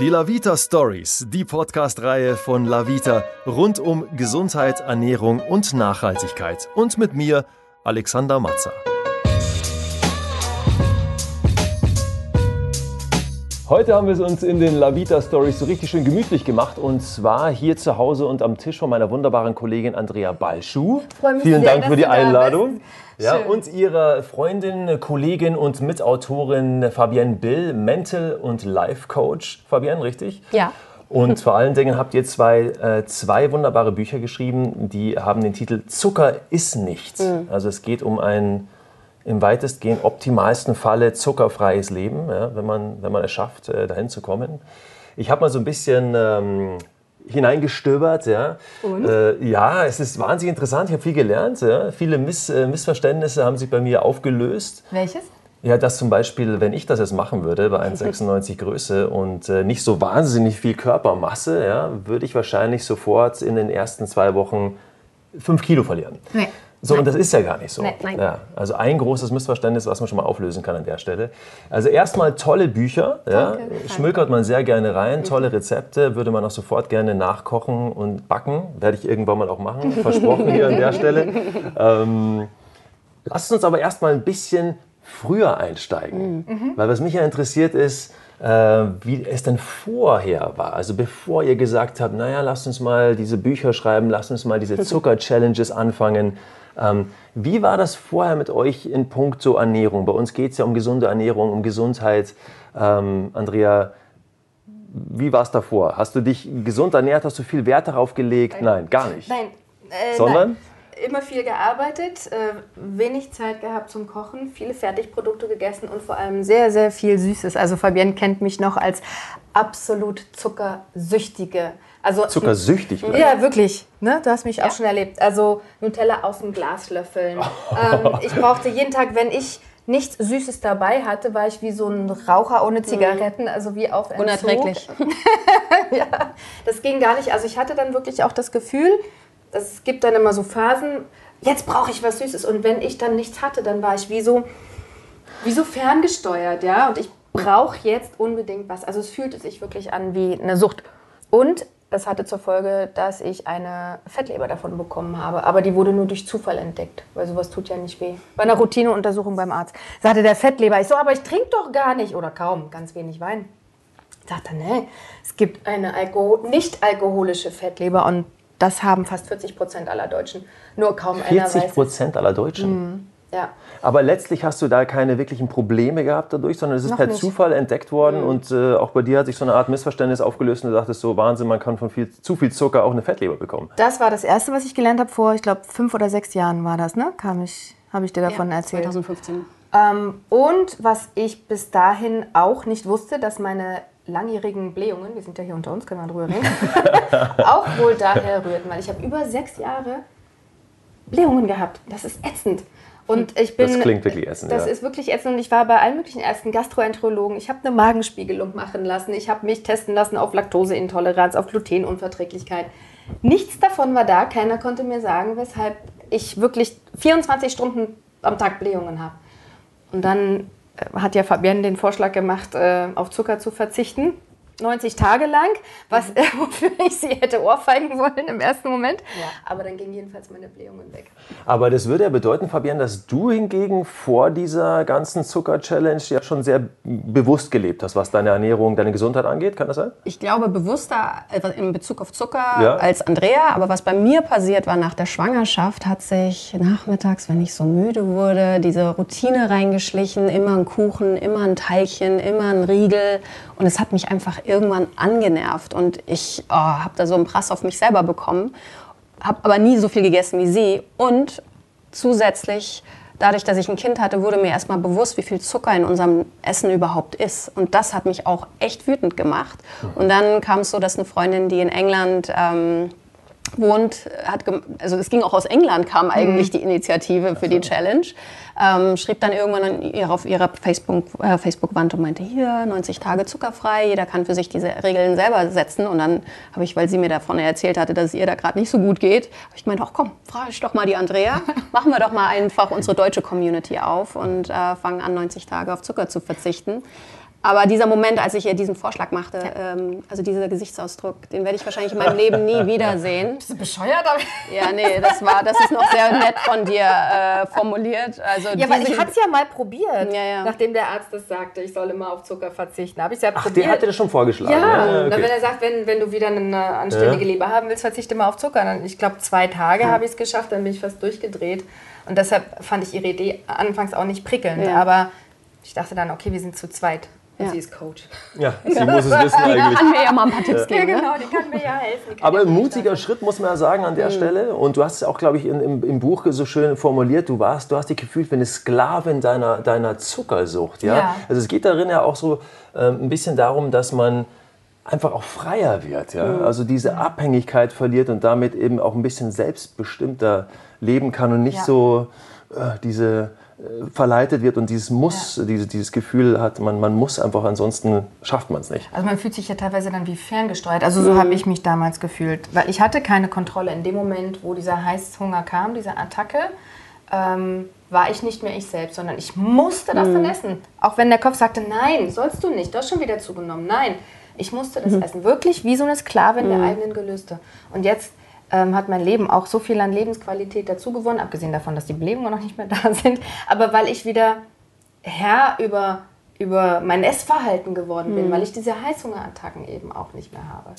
Die Lavita Stories, die Podcast-Reihe von Lavita rund um Gesundheit, Ernährung und Nachhaltigkeit. Und mit mir, Alexander Matzer. Heute haben wir es uns in den Lavita Stories so richtig schön gemütlich gemacht und zwar hier zu Hause und am Tisch von meiner wunderbaren Kollegin Andrea Balschuh. Vielen sehr, Dank für die Einladung. Ja, und ihrer Freundin, Kollegin und Mitautorin Fabienne Bill, Mental- und Life-Coach. Fabienne, richtig? Ja. Und vor allen Dingen habt ihr zwei, äh, zwei wunderbare Bücher geschrieben, die haben den Titel Zucker ist nichts. Mhm. Also es geht um ein im weitestgehend optimalsten Falle zuckerfreies Leben, ja, wenn, man, wenn man es schafft, äh, dahin zu kommen. Ich habe mal so ein bisschen ähm, hineingestöbert. Ja. Äh, ja, es ist wahnsinnig interessant. Ich habe viel gelernt. Ja. Viele Miss, äh, Missverständnisse haben sich bei mir aufgelöst. Welches? Ja, dass zum Beispiel, wenn ich das jetzt machen würde, bei 1,96 Größe und äh, nicht so wahnsinnig viel Körpermasse, ja, würde ich wahrscheinlich sofort in den ersten zwei Wochen fünf Kilo verlieren. Nee. So, nein. und das ist ja gar nicht so. Nein. Ja, also ein großes Missverständnis, was man schon mal auflösen kann an der Stelle. Also erstmal tolle Bücher, ja, schmökert man sehr gerne rein, mhm. tolle Rezepte, würde man auch sofort gerne nachkochen und backen. Werde ich irgendwann mal auch machen, versprochen hier an der Stelle. Ähm, lasst uns aber erstmal ein bisschen früher einsteigen. Mhm. Weil was mich ja interessiert ist, äh, wie es denn vorher war. Also bevor ihr gesagt habt, naja, lasst uns mal diese Bücher schreiben, lasst uns mal diese Zucker-Challenges anfangen. Ähm, wie war das vorher mit euch in puncto Ernährung? Bei uns geht es ja um gesunde Ernährung, um Gesundheit. Ähm, Andrea, wie war es davor? Hast du dich gesund ernährt? Hast du viel Wert darauf gelegt? Nein, nein gar nicht. Nein. Äh, Sondern? Nein. Immer viel gearbeitet, äh, wenig Zeit gehabt zum Kochen, viele Fertigprodukte gegessen und vor allem sehr, sehr viel Süßes. Also Fabienne kennt mich noch als absolut zuckersüchtige also, Zuckersüchtig gleich. Ja, wirklich. Ne? Du hast mich ja. auch schon erlebt. Also Nutella aus dem Glas löffeln. ähm, ich brauchte jeden Tag, wenn ich nichts Süßes dabei hatte, war ich wie so ein Raucher ohne Zigaretten, also wie auf Entzug. Unerträglich. ja, das ging gar nicht. Also ich hatte dann wirklich auch das Gefühl, es gibt dann immer so Phasen, jetzt brauche ich was Süßes. Und wenn ich dann nichts hatte, dann war ich wie so, wie so ferngesteuert, ja. Und ich brauche jetzt unbedingt was. Also es fühlte sich wirklich an wie eine Sucht. Und das hatte zur Folge, dass ich eine Fettleber davon bekommen habe. Aber die wurde nur durch Zufall entdeckt, weil sowas tut ja nicht weh. Bei einer Routineuntersuchung beim Arzt sagte der Fettleber, ich so, aber ich trinke doch gar nicht oder kaum, ganz wenig Wein. Ich sagte, nee, es gibt eine Alkohol nicht alkoholische Fettleber und das haben fast 40 Prozent aller Deutschen. Nur kaum 40 Prozent aller Deutschen? Mhm. Ja. Aber letztlich hast du da keine wirklichen Probleme gehabt dadurch, sondern es ist Noch per nicht. Zufall entdeckt worden mhm. und äh, auch bei dir hat sich so eine Art Missverständnis aufgelöst und du dachtest so, Wahnsinn, man kann von viel, zu viel Zucker auch eine Fettleber bekommen. Das war das Erste, was ich gelernt habe vor, ich glaube, fünf oder sechs Jahren war das, ne? Kam ich, habe ich dir davon ja, erzählt. 2015. Ähm, und was ich bis dahin auch nicht wusste, dass meine langjährigen Blähungen, wir sind ja hier unter uns, können wir drüber reden, auch wohl daher rührten, weil ich habe über sechs Jahre Blähungen gehabt. Das ist ätzend. Und ich bin, das klingt wirklich ätzend. Das ja. ist wirklich ätzend. Und ich war bei allen möglichen Ärzten, Gastroenterologen. Ich habe eine Magenspiegelung machen lassen. Ich habe mich testen lassen auf Laktoseintoleranz, auf Glutenunverträglichkeit. Nichts davon war da. Keiner konnte mir sagen, weshalb ich wirklich 24 Stunden am Tag Blähungen habe. Und dann äh, hat ja Fabienne den Vorschlag gemacht, äh, auf Zucker zu verzichten. 90 Tage lang, was, mhm. wofür ich sie hätte ohrfeigen wollen im ersten Moment. Ja. Aber dann gingen jedenfalls meine Blähungen weg. Aber das würde ja bedeuten, Fabian, dass du hingegen vor dieser ganzen Zucker-Challenge ja schon sehr bewusst gelebt hast, was deine Ernährung, deine Gesundheit angeht. Kann das sein? Ich glaube, bewusster in Bezug auf Zucker ja. als Andrea. Aber was bei mir passiert war nach der Schwangerschaft, hat sich nachmittags, wenn ich so müde wurde, diese Routine reingeschlichen. Immer ein Kuchen, immer ein Teilchen, immer ein Riegel. Und es hat mich einfach irgendwann angenervt und ich oh, habe da so einen Prass auf mich selber bekommen, habe aber nie so viel gegessen wie sie und zusätzlich dadurch, dass ich ein Kind hatte, wurde mir erstmal bewusst, wie viel Zucker in unserem Essen überhaupt ist. Und das hat mich auch echt wütend gemacht. Und dann kam es so, dass eine Freundin, die in England ähm, wohnt, hat, also es ging auch aus England, kam eigentlich mhm. die Initiative für die Challenge, ähm, schrieb dann irgendwann ihre, auf ihrer Facebook-Wand äh, Facebook und meinte, hier, 90 Tage zuckerfrei, jeder kann für sich diese Regeln selber setzen. Und dann habe ich, weil sie mir davon erzählt hatte, dass es ihr da gerade nicht so gut geht, habe ich gemeint, ach komm, frage ich doch mal die Andrea, machen wir doch mal einfach unsere deutsche Community auf und äh, fangen an, 90 Tage auf Zucker zu verzichten. Aber dieser Moment, als ich ihr diesen Vorschlag machte, ja. ähm, also dieser Gesichtsausdruck, den werde ich wahrscheinlich in meinem Leben nie wiedersehen. Bist du bescheuert? Ja, nee, das war, das ist noch sehr nett von dir äh, formuliert. Also ja, weil ich hatte es ja mal probiert, ja, ja. nachdem der Arzt das sagte, ich soll immer auf Zucker verzichten. Habe ich ja Ach, probiert. der hatte das schon vorgeschlagen. Ja, ja okay. wenn er sagt, wenn, wenn du wieder eine anständige Leber haben willst, verzichte immer auf Zucker. Dann, ich glaube, zwei Tage habe ich es geschafft, dann bin ich fast durchgedreht. Und deshalb fand ich ihre Idee anfangs auch nicht prickelnd. Aber ich dachte dann, okay, wir sind zu zweit. Ja. sie ist Coach. Ja, sie ja. muss es wissen eigentlich. Die kann mir ja mal ein paar Tipps geben. Ja, genau, die kann mir ja helfen. Aber ein mutiger Schritt, muss man ja sagen, an der mhm. Stelle. Und du hast es auch, glaube ich, in, im, im, Buch so schön formuliert. Du warst, du hast dich gefühlt wie eine Sklavin deiner, deiner Zuckersucht. Ja? ja? Also es geht darin ja auch so äh, ein bisschen darum, dass man einfach auch freier wird. Ja? Mhm. Also diese Abhängigkeit verliert und damit eben auch ein bisschen selbstbestimmter leben kann und nicht so äh, diese verleitet wird und dieses Muss, ja. diese, dieses Gefühl hat, man, man muss einfach, ansonsten schafft man es nicht. Also man fühlt sich ja teilweise dann wie ferngesteuert. Also so mhm. habe ich mich damals gefühlt. Weil ich hatte keine Kontrolle. In dem Moment, wo dieser Heißhunger kam, diese Attacke, ähm, war ich nicht mehr ich selbst, sondern ich musste das mhm. dann essen. Auch wenn der Kopf sagte, nein, sollst du nicht, du hast schon wieder zugenommen. Nein, ich musste das mhm. essen. Wirklich wie so eine Sklavin der mhm. eigenen Gelüste. Und jetzt ähm, hat mein Leben auch so viel an Lebensqualität dazu gewonnen, abgesehen davon, dass die Belebungen noch nicht mehr da sind, aber weil ich wieder Herr über, über mein Essverhalten geworden bin, mhm. weil ich diese Heißhungerattacken eben auch nicht mehr habe.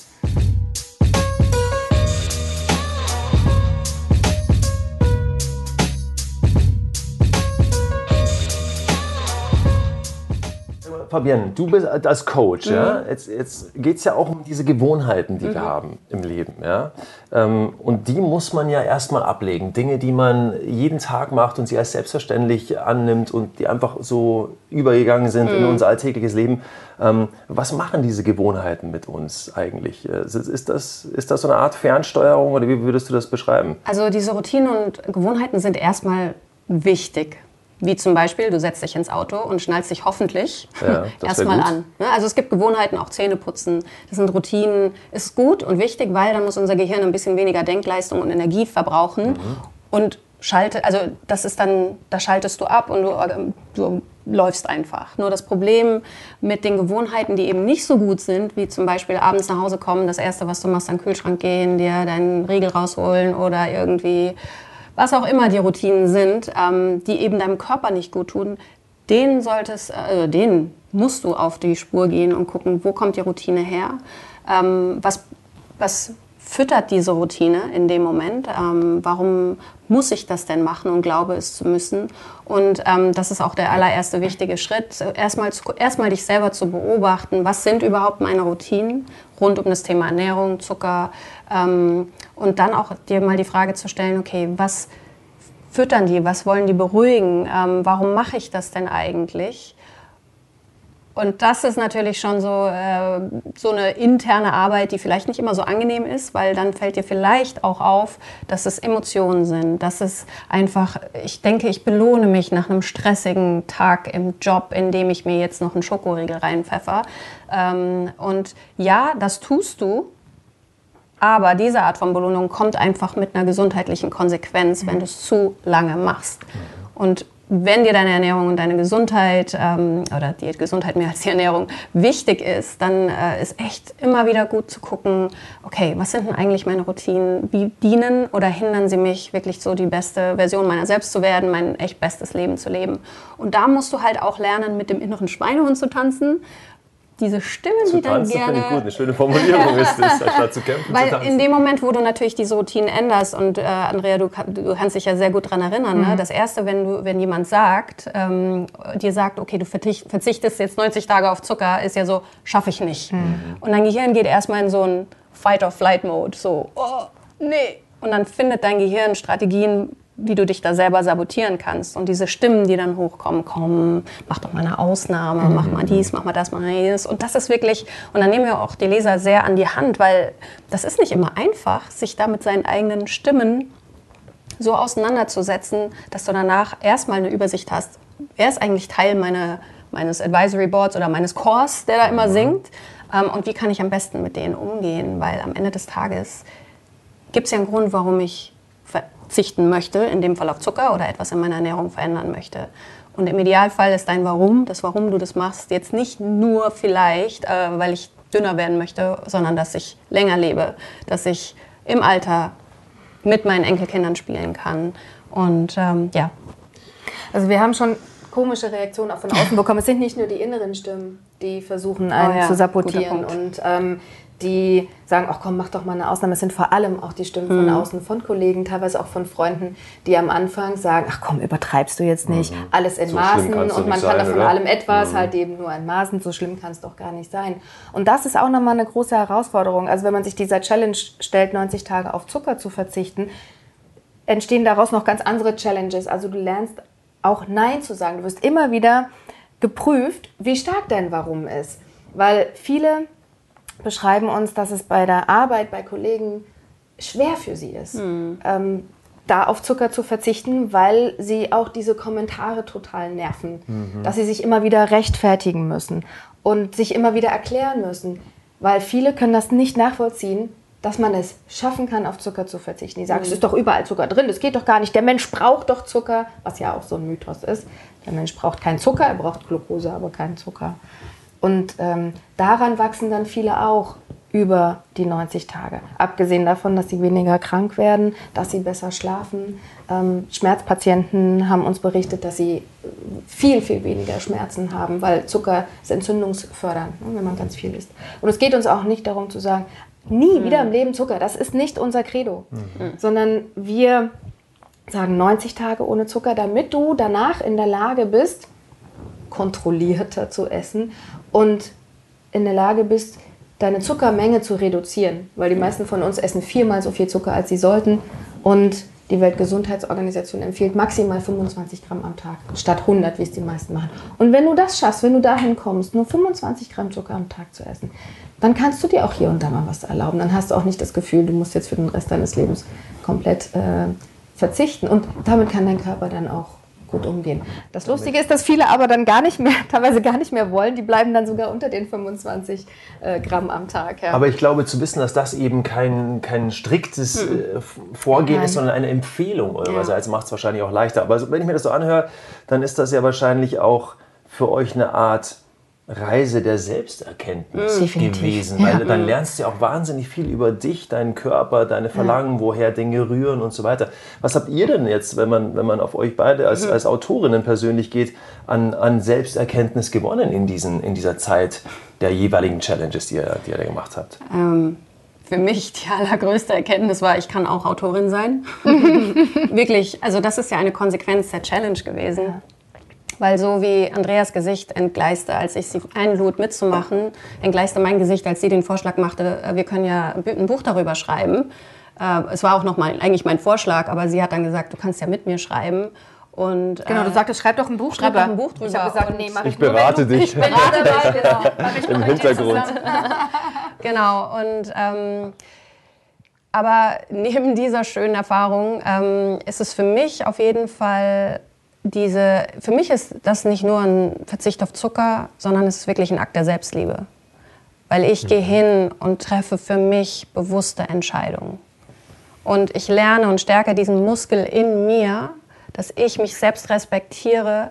Fabienne, du bist als Coach, mhm. ja? jetzt, jetzt geht es ja auch um diese Gewohnheiten, die mhm. wir haben im Leben. Ja? Ähm, und die muss man ja erstmal ablegen. Dinge, die man jeden Tag macht und sie als selbstverständlich annimmt und die einfach so übergegangen sind mhm. in unser alltägliches Leben. Ähm, was machen diese Gewohnheiten mit uns eigentlich? Äh, ist das, ist das so eine Art Fernsteuerung oder wie würdest du das beschreiben? Also diese Routinen und Gewohnheiten sind erstmal wichtig. Wie zum Beispiel, du setzt dich ins Auto und schnallst dich hoffentlich ja, erstmal an. Ne? Also es gibt Gewohnheiten, auch Zähne putzen. Das sind Routinen. Ist gut und wichtig, weil dann muss unser Gehirn ein bisschen weniger Denkleistung und Energie verbrauchen. Mhm. Und schalte, also das ist dann, da schaltest du ab und du, ähm, du läufst einfach. Nur das Problem mit den Gewohnheiten, die eben nicht so gut sind, wie zum Beispiel abends nach Hause kommen, das erste, was du machst, an den Kühlschrank gehen, dir deinen Riegel rausholen oder irgendwie was auch immer die Routinen sind, ähm, die eben deinem Körper nicht gut tun, den solltest, äh, den musst du auf die Spur gehen und gucken, wo kommt die Routine her, ähm, was, was füttert diese Routine in dem Moment? Ähm, warum muss ich das denn machen und glaube es zu müssen? Und ähm, das ist auch der allererste wichtige Schritt, erstmal, erstmal dich selber zu beobachten, was sind überhaupt meine Routinen rund um das Thema Ernährung, Zucker ähm, und dann auch dir mal die Frage zu stellen, okay, was füttern die, was wollen die beruhigen, ähm, warum mache ich das denn eigentlich? Und das ist natürlich schon so, äh, so eine interne Arbeit, die vielleicht nicht immer so angenehm ist, weil dann fällt dir vielleicht auch auf, dass es Emotionen sind, dass es einfach, ich denke, ich belohne mich nach einem stressigen Tag im Job, in dem ich mir jetzt noch einen Schokoriegel reinpfeffer. Ähm, und ja, das tust du, aber diese Art von Belohnung kommt einfach mit einer gesundheitlichen Konsequenz, wenn du es zu lange machst. Und wenn dir deine Ernährung und deine Gesundheit ähm, oder die Gesundheit mehr als die Ernährung wichtig ist, dann äh, ist echt immer wieder gut zu gucken, okay, was sind denn eigentlich meine Routinen? Wie dienen oder hindern sie mich, wirklich so die beste Version meiner selbst zu werden, mein echt bestes Leben zu leben? Und da musst du halt auch lernen, mit dem inneren Schweinehund zu tanzen diese Stimmen, zu die dann tanzen, gerne... Ich gut, eine schöne Formulierung ist es, anstatt zu kämpfen Weil zu in dem Moment, wo du natürlich diese Routinen änderst und äh, Andrea, du, du, kannst dich ja sehr gut daran erinnern, ne? mhm. ne? das Erste, wenn, du, wenn jemand sagt, ähm, dir sagt, okay, du verzichtest jetzt 90 Tage auf Zucker, ist ja so, schaffe ich nicht. Mhm. Und dein Gehirn geht erstmal in so einen Fight-or-Flight-Mode, so, oh, nee. Und dann findet dein Gehirn Strategien, wie du dich da selber sabotieren kannst. Und diese Stimmen, die dann hochkommen, komm, mach doch mal eine Ausnahme, mhm. mach mal dies, mach mal das, mach mal jenes. Und das ist wirklich, und dann nehmen wir auch die Leser sehr an die Hand, weil das ist nicht immer einfach, sich da mit seinen eigenen Stimmen so auseinanderzusetzen, dass du danach erstmal eine Übersicht hast, wer ist eigentlich Teil meiner, meines Advisory Boards oder meines Chors, der da immer mhm. singt, ähm, und wie kann ich am besten mit denen umgehen, weil am Ende des Tages gibt es ja einen Grund, warum ich verzichten möchte, in dem Fall auf Zucker oder etwas in meiner Ernährung verändern möchte. Und im Idealfall ist dein Warum, das Warum du das machst, jetzt nicht nur vielleicht, äh, weil ich dünner werden möchte, sondern dass ich länger lebe, dass ich im Alter mit meinen Enkelkindern spielen kann. Und ähm, ja. Also wir haben schon komische Reaktionen auch von außen bekommen. Es sind nicht nur die inneren Stimmen, die versuchen, einen oh ja, zu sabotieren und ähm, die sagen, ach komm, mach doch mal eine Ausnahme. Es sind vor allem auch die Stimmen von mhm. außen, von Kollegen, teilweise auch von Freunden, die am Anfang sagen, ach komm, übertreibst du jetzt nicht, mhm. alles in so Maßen und man kann da von allem etwas, mhm. halt eben nur in Maßen, so schlimm kann es doch gar nicht sein. Und das ist auch nochmal eine große Herausforderung. Also wenn man sich dieser Challenge stellt, 90 Tage auf Zucker zu verzichten, entstehen daraus noch ganz andere Challenges. Also du lernst auch Nein zu sagen. Du wirst immer wieder geprüft, wie stark dein Warum ist. Weil viele beschreiben uns, dass es bei der Arbeit, bei Kollegen schwer für sie ist, mhm. ähm, da auf Zucker zu verzichten, weil sie auch diese Kommentare total nerven, mhm. dass sie sich immer wieder rechtfertigen müssen und sich immer wieder erklären müssen, weil viele können das nicht nachvollziehen, dass man es schaffen kann, auf Zucker zu verzichten. Die sagen, mhm. es ist doch überall Zucker drin, das geht doch gar nicht. Der Mensch braucht doch Zucker, was ja auch so ein Mythos ist. Der Mensch braucht keinen Zucker, er braucht Glucose, aber keinen Zucker. Und ähm, daran wachsen dann viele auch über die 90 Tage. Abgesehen davon, dass sie weniger krank werden, dass sie besser schlafen. Ähm, Schmerzpatienten haben uns berichtet, dass sie viel, viel weniger Schmerzen haben, weil Zucker ist entzündungsfördernd, ne, wenn man ganz viel isst. Und es geht uns auch nicht darum zu sagen, Nie mhm. wieder im Leben Zucker. Das ist nicht unser Credo. Mhm. Sondern wir sagen 90 Tage ohne Zucker, damit du danach in der Lage bist, kontrollierter zu essen und in der Lage bist, deine Zuckermenge zu reduzieren. Weil die meisten von uns essen viermal so viel Zucker, als sie sollten. Und die Weltgesundheitsorganisation empfiehlt maximal 25 Gramm am Tag, statt 100, wie es die meisten machen. Und wenn du das schaffst, wenn du dahin kommst, nur 25 Gramm Zucker am Tag zu essen, dann kannst du dir auch hier und da mal was erlauben. Dann hast du auch nicht das Gefühl, du musst jetzt für den Rest deines Lebens komplett äh, verzichten. Und damit kann dein Körper dann auch gut umgehen. Das Lustige ist, dass viele aber dann gar nicht mehr, teilweise gar nicht mehr wollen. Die bleiben dann sogar unter den 25 äh, Gramm am Tag. Ja. Aber ich glaube zu wissen, dass das eben kein, kein striktes hm. äh, Vorgehen Nein. ist, sondern eine Empfehlung eurerseits, ja. macht es wahrscheinlich auch leichter. Aber wenn ich mir das so anhöre, dann ist das ja wahrscheinlich auch für euch eine Art Reise der Selbsterkenntnis Definitiv. gewesen, weil ja. dann lernst du ja auch wahnsinnig viel über dich, deinen Körper, deine Verlangen, ja. woher Dinge rühren und so weiter. Was habt ihr denn jetzt, wenn man, wenn man auf euch beide als, mhm. als Autorinnen persönlich geht, an, an Selbsterkenntnis gewonnen in, diesen, in dieser Zeit der jeweiligen Challenges, die ihr, die ihr gemacht habt? Ähm, für mich die allergrößte Erkenntnis war, ich kann auch Autorin sein. Wirklich, also das ist ja eine Konsequenz der Challenge gewesen. Ja. Weil so wie Andreas Gesicht entgleiste, als ich sie einlud mitzumachen, entgleiste mein Gesicht, als sie den Vorschlag machte, äh, wir können ja ein Buch darüber schreiben. Äh, es war auch noch mal, eigentlich mein Vorschlag, aber sie hat dann gesagt, du kannst ja mit mir schreiben. Und, genau, du äh, sagtest, schreib doch ein Buch schreib drüber. Doch ein Buch drüber. Ich habe gesagt, nee, mach ich, ich berate dich. Ich berate dich, genau. Im Hintergrund. genau, und ähm, aber neben dieser schönen Erfahrung ähm, ist es für mich auf jeden Fall diese, für mich ist das nicht nur ein Verzicht auf Zucker, sondern es ist wirklich ein Akt der Selbstliebe. Weil ich mhm. gehe hin und treffe für mich bewusste Entscheidungen. Und ich lerne und stärke diesen Muskel in mir, dass ich mich selbst respektiere,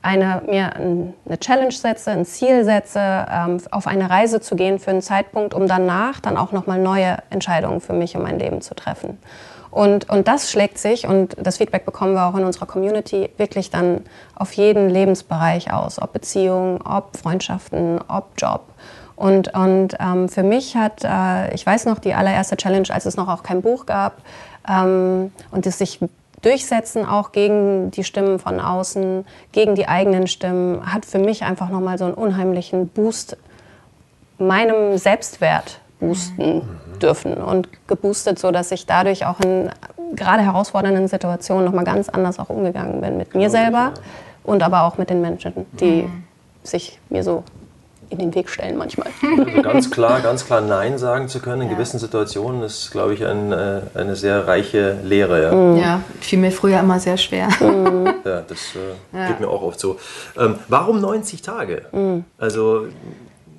eine, mir eine Challenge setze, ein Ziel setze, ähm, auf eine Reise zu gehen für einen Zeitpunkt, um danach dann auch nochmal neue Entscheidungen für mich und mein Leben zu treffen. Und, und das schlägt sich, und das Feedback bekommen wir auch in unserer Community, wirklich dann auf jeden Lebensbereich aus. Ob Beziehungen, ob Freundschaften, ob Job. Und, und ähm, für mich hat, äh, ich weiß noch, die allererste Challenge, als es noch auch kein Buch gab, ähm, und es sich durchsetzen auch gegen die Stimmen von außen, gegen die eigenen Stimmen, hat für mich einfach nochmal so einen unheimlichen Boost meinem Selbstwert boosten mhm. Dürfen und geboostet, so dass ich dadurch auch in gerade herausfordernden Situationen noch mal ganz anders auch umgegangen bin mit mir selber und aber auch mit den Menschen, die mhm. sich mir so in den Weg stellen manchmal. Also ganz klar, ganz klar Nein sagen zu können in ja. gewissen Situationen ist, glaube ich, ein, äh, eine sehr reiche Lehre. Ja, mhm. ja fiel mir früher immer sehr schwer. Mhm. Ja, das äh, ja. geht mir auch oft so. Ähm, warum 90 Tage? Mhm. Also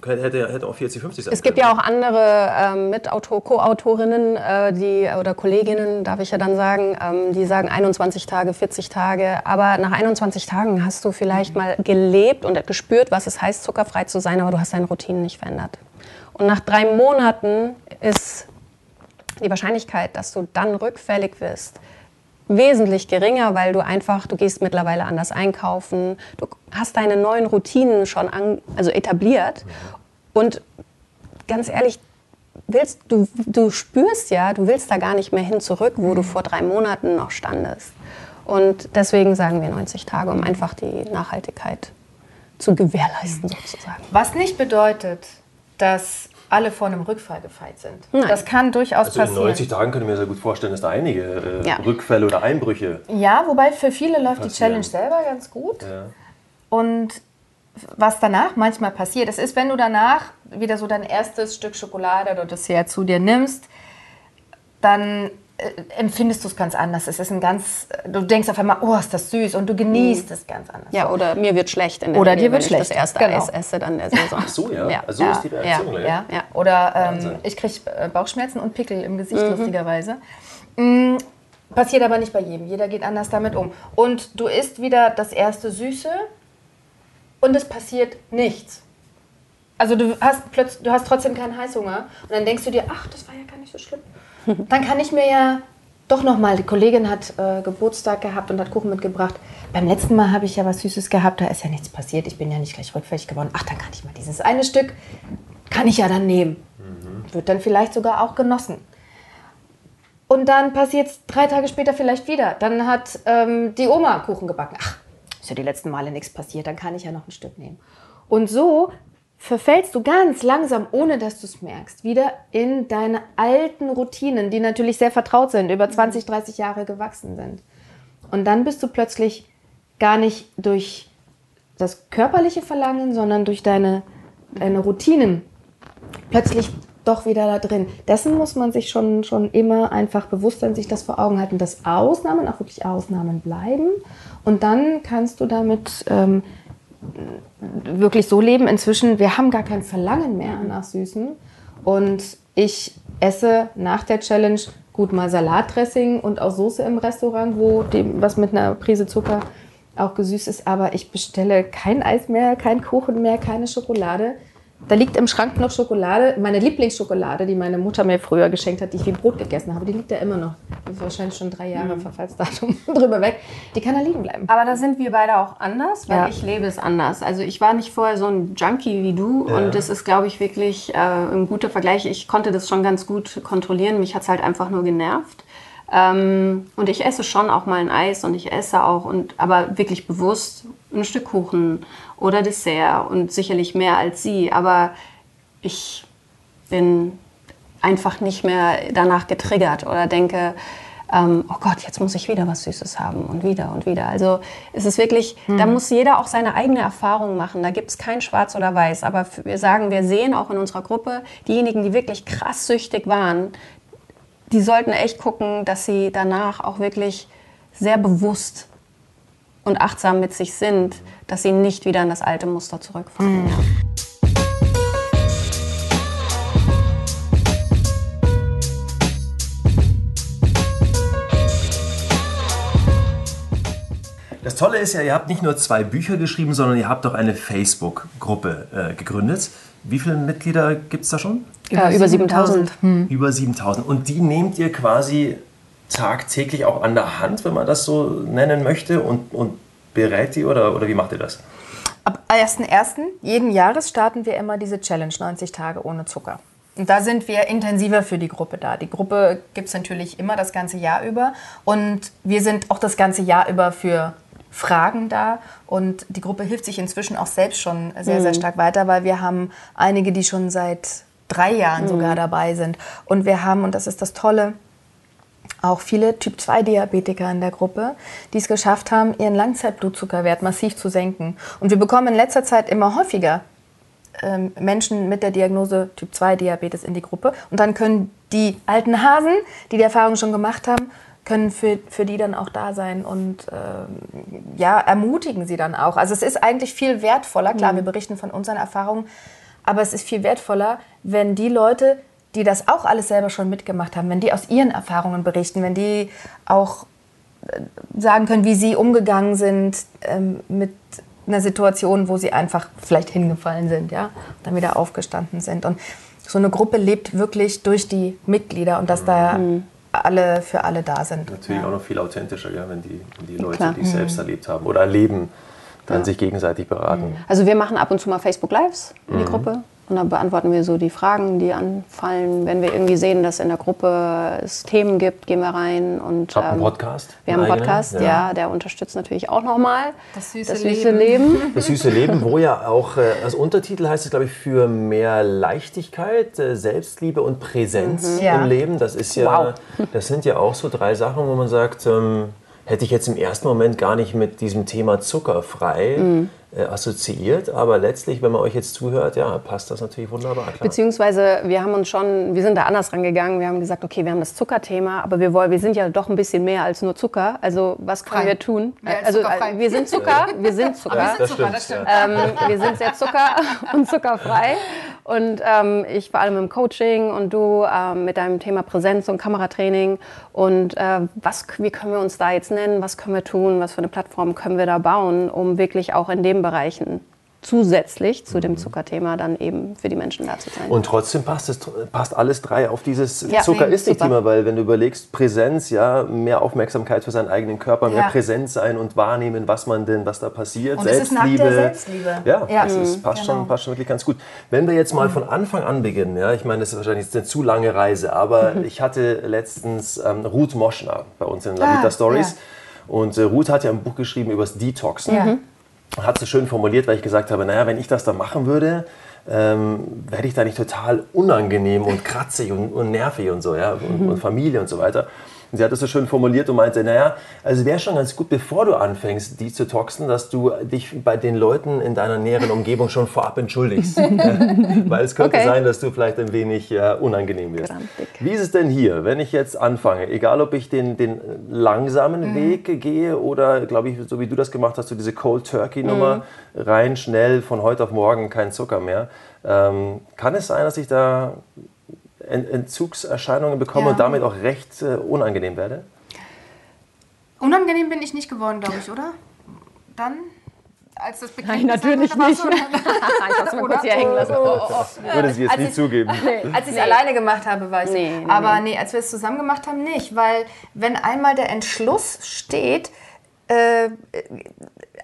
hätte, hätte auch 40, 50 sein Es gibt ja auch andere ähm, Mitautor, Co-Autorinnen äh, die, oder Kolleginnen, darf ich ja dann sagen, ähm, die sagen 21 Tage, 40 Tage. Aber nach 21 Tagen hast du vielleicht mal gelebt und gespürt, was es heißt, zuckerfrei zu sein, aber du hast deine Routinen nicht verändert. Und nach drei Monaten ist die Wahrscheinlichkeit, dass du dann rückfällig wirst, wesentlich geringer, weil du einfach, du gehst mittlerweile anders einkaufen, du hast deine neuen Routinen schon an, also etabliert und ganz ehrlich, willst, du, du spürst ja, du willst da gar nicht mehr hin zurück, wo du vor drei Monaten noch standest. Und deswegen sagen wir 90 Tage, um einfach die Nachhaltigkeit zu gewährleisten sozusagen. Was nicht bedeutet, dass alle vor einem Rückfall gefeit sind. Nein. Das kann durchaus also passieren. In 90 Tagen könnte ich mir sehr gut vorstellen, dass da einige äh, ja. Rückfälle oder Einbrüche. Ja, wobei für viele läuft passieren. die Challenge selber ganz gut. Ja. Und was danach manchmal passiert, das ist, wenn du danach wieder so dein erstes Stück Schokolade oder Dessert zu dir nimmst, dann äh, empfindest du es ganz anders. Es ist ein ganz, du denkst auf einmal, oh, ist das süß und du genießt mhm. es ganz anders. Ja, oder mir wird schlecht in der Oder dir wird wenn schlecht. Ich das erste genau. Eis esse dann der Saison. Ach so, ja. ja. Also so ja. ist die Reaktion. Ja, ja. ja. Oder ähm, ich kriege äh, Bauchschmerzen und Pickel im Gesicht, mhm. lustigerweise. Mhm. Passiert aber nicht bei jedem. Jeder geht anders damit um. Und du isst wieder das erste Süße und es passiert nichts. Also du hast, plötzlich, du hast trotzdem keinen Heißhunger und dann denkst du dir, ach, das war ja gar nicht so schlimm dann kann ich mir ja doch noch mal, die Kollegin hat äh, Geburtstag gehabt und hat Kuchen mitgebracht. Beim letzten Mal habe ich ja was Süßes gehabt, da ist ja nichts passiert. Ich bin ja nicht gleich rückfällig geworden. Ach, dann kann ich mal dieses eine Stück, kann ich ja dann nehmen. Mhm. Wird dann vielleicht sogar auch genossen. Und dann passiert es drei Tage später vielleicht wieder. Dann hat ähm, die Oma Kuchen gebacken. Ach, ist ja die letzten Male nichts passiert, dann kann ich ja noch ein Stück nehmen. Und so verfällst du ganz langsam, ohne dass du es merkst, wieder in deine alten Routinen, die natürlich sehr vertraut sind, über 20, 30 Jahre gewachsen sind. Und dann bist du plötzlich gar nicht durch das körperliche Verlangen, sondern durch deine, deine Routinen plötzlich doch wieder da drin. Dessen muss man sich schon, schon immer einfach bewusst sein, sich das vor Augen halten, dass Ausnahmen auch wirklich Ausnahmen bleiben. Und dann kannst du damit ähm, wirklich so leben. Inzwischen, wir haben gar kein Verlangen mehr nach Süßen. Und ich esse nach der Challenge gut mal Salatdressing und auch Soße im Restaurant, wo dem, was mit einer Prise Zucker auch gesüßt ist. Aber ich bestelle kein Eis mehr, kein Kuchen mehr, keine Schokolade. Da liegt im Schrank noch Schokolade, meine Lieblingsschokolade, die meine Mutter mir früher geschenkt hat, die ich wie Brot gegessen habe. Die liegt da immer noch. Die ist wahrscheinlich schon drei Jahre mhm. Verfallsdatum drüber weg. Die kann da liegen bleiben. Aber da sind wir beide auch anders, weil ja. ich lebe es anders. Also ich war nicht vorher so ein Junkie wie du ja. und das ist, glaube ich, wirklich äh, ein guter Vergleich. Ich konnte das schon ganz gut kontrollieren. Mich hat es halt einfach nur genervt. Ähm, und ich esse schon auch mal ein Eis und ich esse auch, und, aber wirklich bewusst ein Stück Kuchen oder Dessert und sicherlich mehr als sie. Aber ich bin einfach nicht mehr danach getriggert oder denke, ähm, oh Gott, jetzt muss ich wieder was Süßes haben und wieder und wieder. Also es ist wirklich, hm. da muss jeder auch seine eigene Erfahrung machen. Da gibt es kein Schwarz oder Weiß. Aber wir sagen, wir sehen auch in unserer Gruppe, diejenigen, die wirklich krass süchtig waren, die sollten echt gucken, dass sie danach auch wirklich sehr bewusst und achtsam mit sich sind, dass sie nicht wieder in das alte Muster zurückfallen. Mhm. Das Tolle ist ja, ihr habt nicht nur zwei Bücher geschrieben, sondern ihr habt auch eine Facebook-Gruppe äh, gegründet. Wie viele Mitglieder gibt es da schon? Ja, über 7000. Hm. Über 7000. Und die nehmt ihr quasi tagtäglich auch an der Hand, wenn man das so nennen möchte, und, und berät die oder, oder wie macht ihr das? Ab 1.1. jeden Jahres starten wir immer diese Challenge 90 Tage ohne Zucker. Und da sind wir intensiver für die Gruppe da. Die Gruppe gibt es natürlich immer das ganze Jahr über. Und wir sind auch das ganze Jahr über für Fragen da. Und die Gruppe hilft sich inzwischen auch selbst schon sehr, sehr mhm. stark weiter, weil wir haben einige, die schon seit drei Jahren mhm. sogar dabei sind. Und wir haben, und das ist das Tolle, auch viele Typ-2-Diabetiker in der Gruppe, die es geschafft haben, ihren Langzeitblutzuckerwert massiv zu senken. Und wir bekommen in letzter Zeit immer häufiger ähm, Menschen mit der Diagnose Typ-2-Diabetes in die Gruppe. Und dann können die alten Hasen, die die Erfahrung schon gemacht haben, können für, für die dann auch da sein und ähm, ja, ermutigen sie dann auch. Also es ist eigentlich viel wertvoller. Klar, mhm. wir berichten von unseren Erfahrungen, Aber es ist viel wertvoller, wenn die Leute, die das auch alles selber schon mitgemacht haben, wenn die aus ihren Erfahrungen berichten, wenn die auch äh, sagen können, wie sie umgegangen sind ähm, mit einer Situation, wo sie einfach vielleicht hingefallen sind, ja, dann wieder aufgestanden sind. Und so eine Gruppe lebt wirklich durch die Mitglieder und dass da mhm. alle für alle da sind. Natürlich ja. auch noch viel authentischer, ja, wenn die, wenn die Leute, Klar. die es mhm. selbst erlebt haben oder erleben, dann ja. sich gegenseitig beraten. Also wir machen ab und zu mal Facebook Lives in die mhm. Gruppe. Und dann beantworten wir so die Fragen, die anfallen. Wenn wir irgendwie sehen, dass in der Gruppe es Themen gibt, gehen wir rein. Und, Habt ähm, einen Podcast? Wir haben einen Podcast, ja. ja. der unterstützt natürlich auch nochmal das süße, das süße Leben. Leben. Das süße Leben, wo ja auch, äh, als Untertitel heißt es, glaube ich, für mehr Leichtigkeit, äh, Selbstliebe und Präsenz mhm. ja. im Leben. Das ist ja, wow. das sind ja auch so drei Sachen, wo man sagt, ähm, hätte ich jetzt im ersten Moment gar nicht mit diesem Thema zuckerfrei mhm. äh, assoziiert. Aber letztlich, wenn man euch jetzt zuhört, ja, passt das natürlich wunderbar. Klar. Beziehungsweise wir haben uns schon, wir sind da anders rangegangen. Wir haben gesagt, okay, wir haben das Zuckerthema, aber wir, wollen, wir sind ja doch ein bisschen mehr als nur Zucker. Also was können Frei. wir tun? also äh, wir sind Zucker, wir sind Zucker. wir sind Zucker, das stimmt. Ähm, wir sind sehr Zucker und zuckerfrei. Und ähm, ich vor allem im Coaching und du ähm, mit deinem Thema Präsenz und Kameratraining. Und äh, was, wie können wir uns da jetzt nennen? Was können wir tun? Was für eine Plattform können wir da bauen, um wirklich auch in den Bereichen zusätzlich zu dem mhm. Zuckerthema dann eben für die Menschen da zu sein. Und trotzdem passt, es, passt alles drei auf dieses ja, Zucker ist nicht Thema, weil wenn du überlegst, Präsenz, ja, mehr Aufmerksamkeit für seinen eigenen Körper, mehr ja. Präsenz sein und wahrnehmen, was man denn, was da passiert, und Selbstliebe. Es ist Selbstliebe. Ja, ja. das ist, passt, genau. schon, passt schon wirklich ganz gut. Wenn wir jetzt mal mhm. von Anfang an beginnen, ja, ich meine, das ist wahrscheinlich eine zu lange Reise, aber mhm. ich hatte letztens ähm, Ruth Moschner bei uns in Lavita ah, Stories. Und äh, Ruth hat ja ein Buch geschrieben über das Detoxen. Mhm hat es schön formuliert, weil ich gesagt habe, naja, wenn ich das da machen würde, ähm, werde ich da nicht total unangenehm und kratzig und, und nervig und so, ja, und, und Familie und so weiter. Und sie hat das so schön formuliert und meinte, naja, also wäre schon ganz gut, bevor du anfängst, die zu toxen, dass du dich bei den Leuten in deiner näheren Umgebung schon vorab entschuldigst. Weil es könnte okay. sein, dass du vielleicht ein wenig äh, unangenehm wirst. Grantig. Wie ist es denn hier, wenn ich jetzt anfange, egal ob ich den, den langsamen mhm. Weg gehe oder, glaube ich, so wie du das gemacht hast, so diese Cold Turkey Nummer, mhm. rein schnell von heute auf morgen kein Zucker mehr. Ähm, kann es sein, dass ich da Entzugserscheinungen bekomme ja. und damit auch recht äh, unangenehm werde? Unangenehm bin ich nicht geworden, glaube ich, oder? Dann? Als das Nein, natürlich nicht. So, ich hab's mal kurz hier hängen lassen. Oh, oh, oh. Würde sie jetzt als nie zugeben. Nee, als ich es nee. alleine gemacht habe, war ich nee, nee, Aber nee, als wir es zusammen gemacht haben, nicht. Weil wenn einmal der Entschluss steht, äh,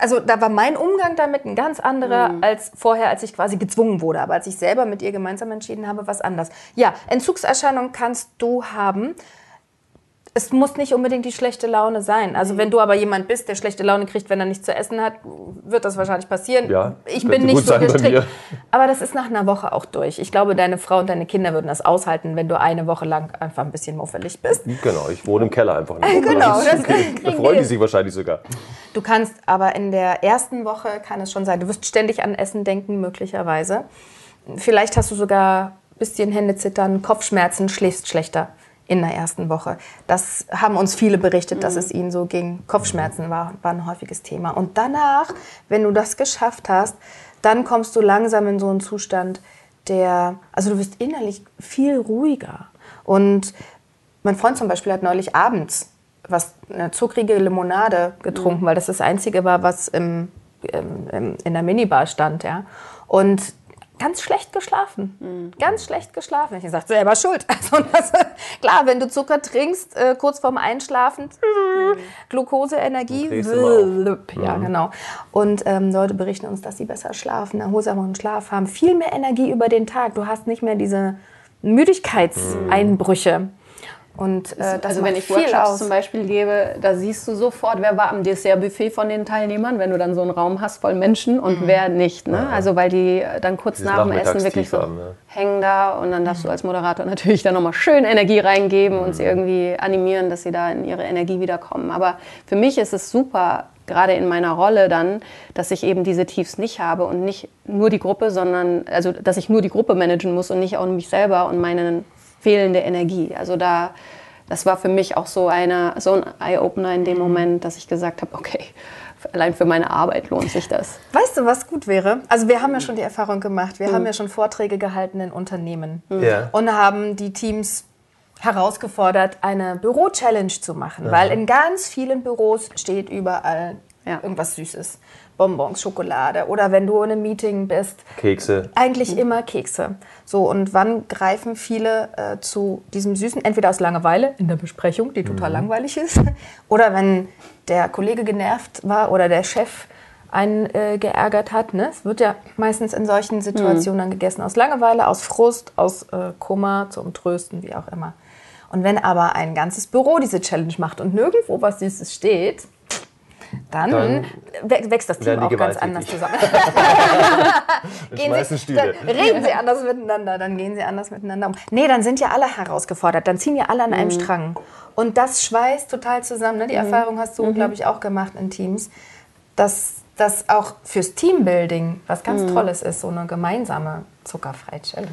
also da war mein Umgang damit ein ganz anderer mhm. als vorher, als ich quasi gezwungen wurde. Aber als ich selber mit ihr gemeinsam entschieden habe, was anders. Ja, Entzugserscheinungen kannst du haben es muss nicht unbedingt die schlechte Laune sein. Also wenn du aber jemand bist, der schlechte Laune kriegt, wenn er nichts zu essen hat, wird das wahrscheinlich passieren. Ja, ich bin nicht so gestrickt. Aber das ist nach einer Woche auch durch. Ich glaube, deine Frau und deine Kinder würden das aushalten, wenn du eine Woche lang einfach ein bisschen muffelig bist. Genau, ich wohne im Keller einfach. Eine Woche genau, das okay. da freuen die sich wahrscheinlich sogar. Du kannst aber in der ersten Woche, kann es schon sein, du wirst ständig an Essen denken, möglicherweise. Vielleicht hast du sogar ein bisschen Hände zittern, Kopfschmerzen, schläfst schlechter in der ersten Woche. Das haben uns viele berichtet, mhm. dass es ihnen so ging. Kopfschmerzen war, war ein häufiges Thema. Und danach, wenn du das geschafft hast, dann kommst du langsam in so einen Zustand, der, also du wirst innerlich viel ruhiger. Und mein Freund zum Beispiel hat neulich abends was eine zuckrige Limonade getrunken, mhm. weil das das Einzige war, was im, im, in der Minibar stand. Ja. Und ganz schlecht geschlafen. Mhm. Ganz schlecht geschlafen. Ich gesagt, selber schuld. Also das, klar, wenn du Zucker trinkst, äh, kurz vorm Einschlafen, mhm. Glucose, Energie, ja mhm. genau. Und ähm, Leute berichten uns, dass sie besser schlafen, erholsameren Schlaf haben, viel mehr Energie über den Tag. Du hast nicht mehr diese Müdigkeitseinbrüche. Mhm. Und äh, also wenn ich Workshops aus. zum Beispiel gebe, da siehst du sofort, wer war am Dessertbuffet von den Teilnehmern, wenn du dann so einen Raum hast voll Menschen und mhm. wer nicht. Ne? Ja. Also weil die dann kurz Dieses nach dem Essen wirklich so haben, ja. hängen da und dann darfst du als Moderator natürlich da nochmal schön Energie reingeben mhm. und sie irgendwie animieren, dass sie da in ihre Energie wiederkommen. Aber für mich ist es super, gerade in meiner Rolle dann, dass ich eben diese Tiefs nicht habe und nicht nur die Gruppe, sondern also dass ich nur die Gruppe managen muss und nicht auch mich selber und meinen fehlende Energie. Also da, das war für mich auch so, eine, so ein Eye-Opener in dem Moment, dass ich gesagt habe, okay, allein für meine Arbeit lohnt sich das. Weißt du, was gut wäre? Also wir haben ja schon die Erfahrung gemacht. Wir mhm. haben ja schon Vorträge gehalten in Unternehmen mhm. ja. und haben die Teams herausgefordert, eine Büro-Challenge zu machen, Aha. weil in ganz vielen Büros steht überall ja. irgendwas Süßes. Bonbons, Schokolade oder wenn du in einem Meeting bist. Kekse. Eigentlich immer Kekse. So, und wann greifen viele äh, zu diesem Süßen? Entweder aus Langeweile in der Besprechung, die total mhm. langweilig ist, oder wenn der Kollege genervt war oder der Chef einen äh, geärgert hat. Ne? Es wird ja meistens in solchen Situationen mhm. dann gegessen aus Langeweile, aus Frust, aus äh, Kummer, zum Trösten, wie auch immer. Und wenn aber ein ganzes Büro diese Challenge macht und nirgendwo was Süßes steht, dann, dann wächst das Team auch ganz anders zusammen. gehen sie, dann reden sie anders miteinander, dann gehen sie anders miteinander um. Nee, dann sind ja alle herausgefordert, dann ziehen ja alle an einem mhm. Strang. Und das schweißt total zusammen. Ne? Die mhm. Erfahrung hast du, mhm. glaube ich, auch gemacht in Teams, dass das auch fürs Teambuilding was ganz mhm. Tolles ist, so eine gemeinsame Zuckerfrei-Challenge.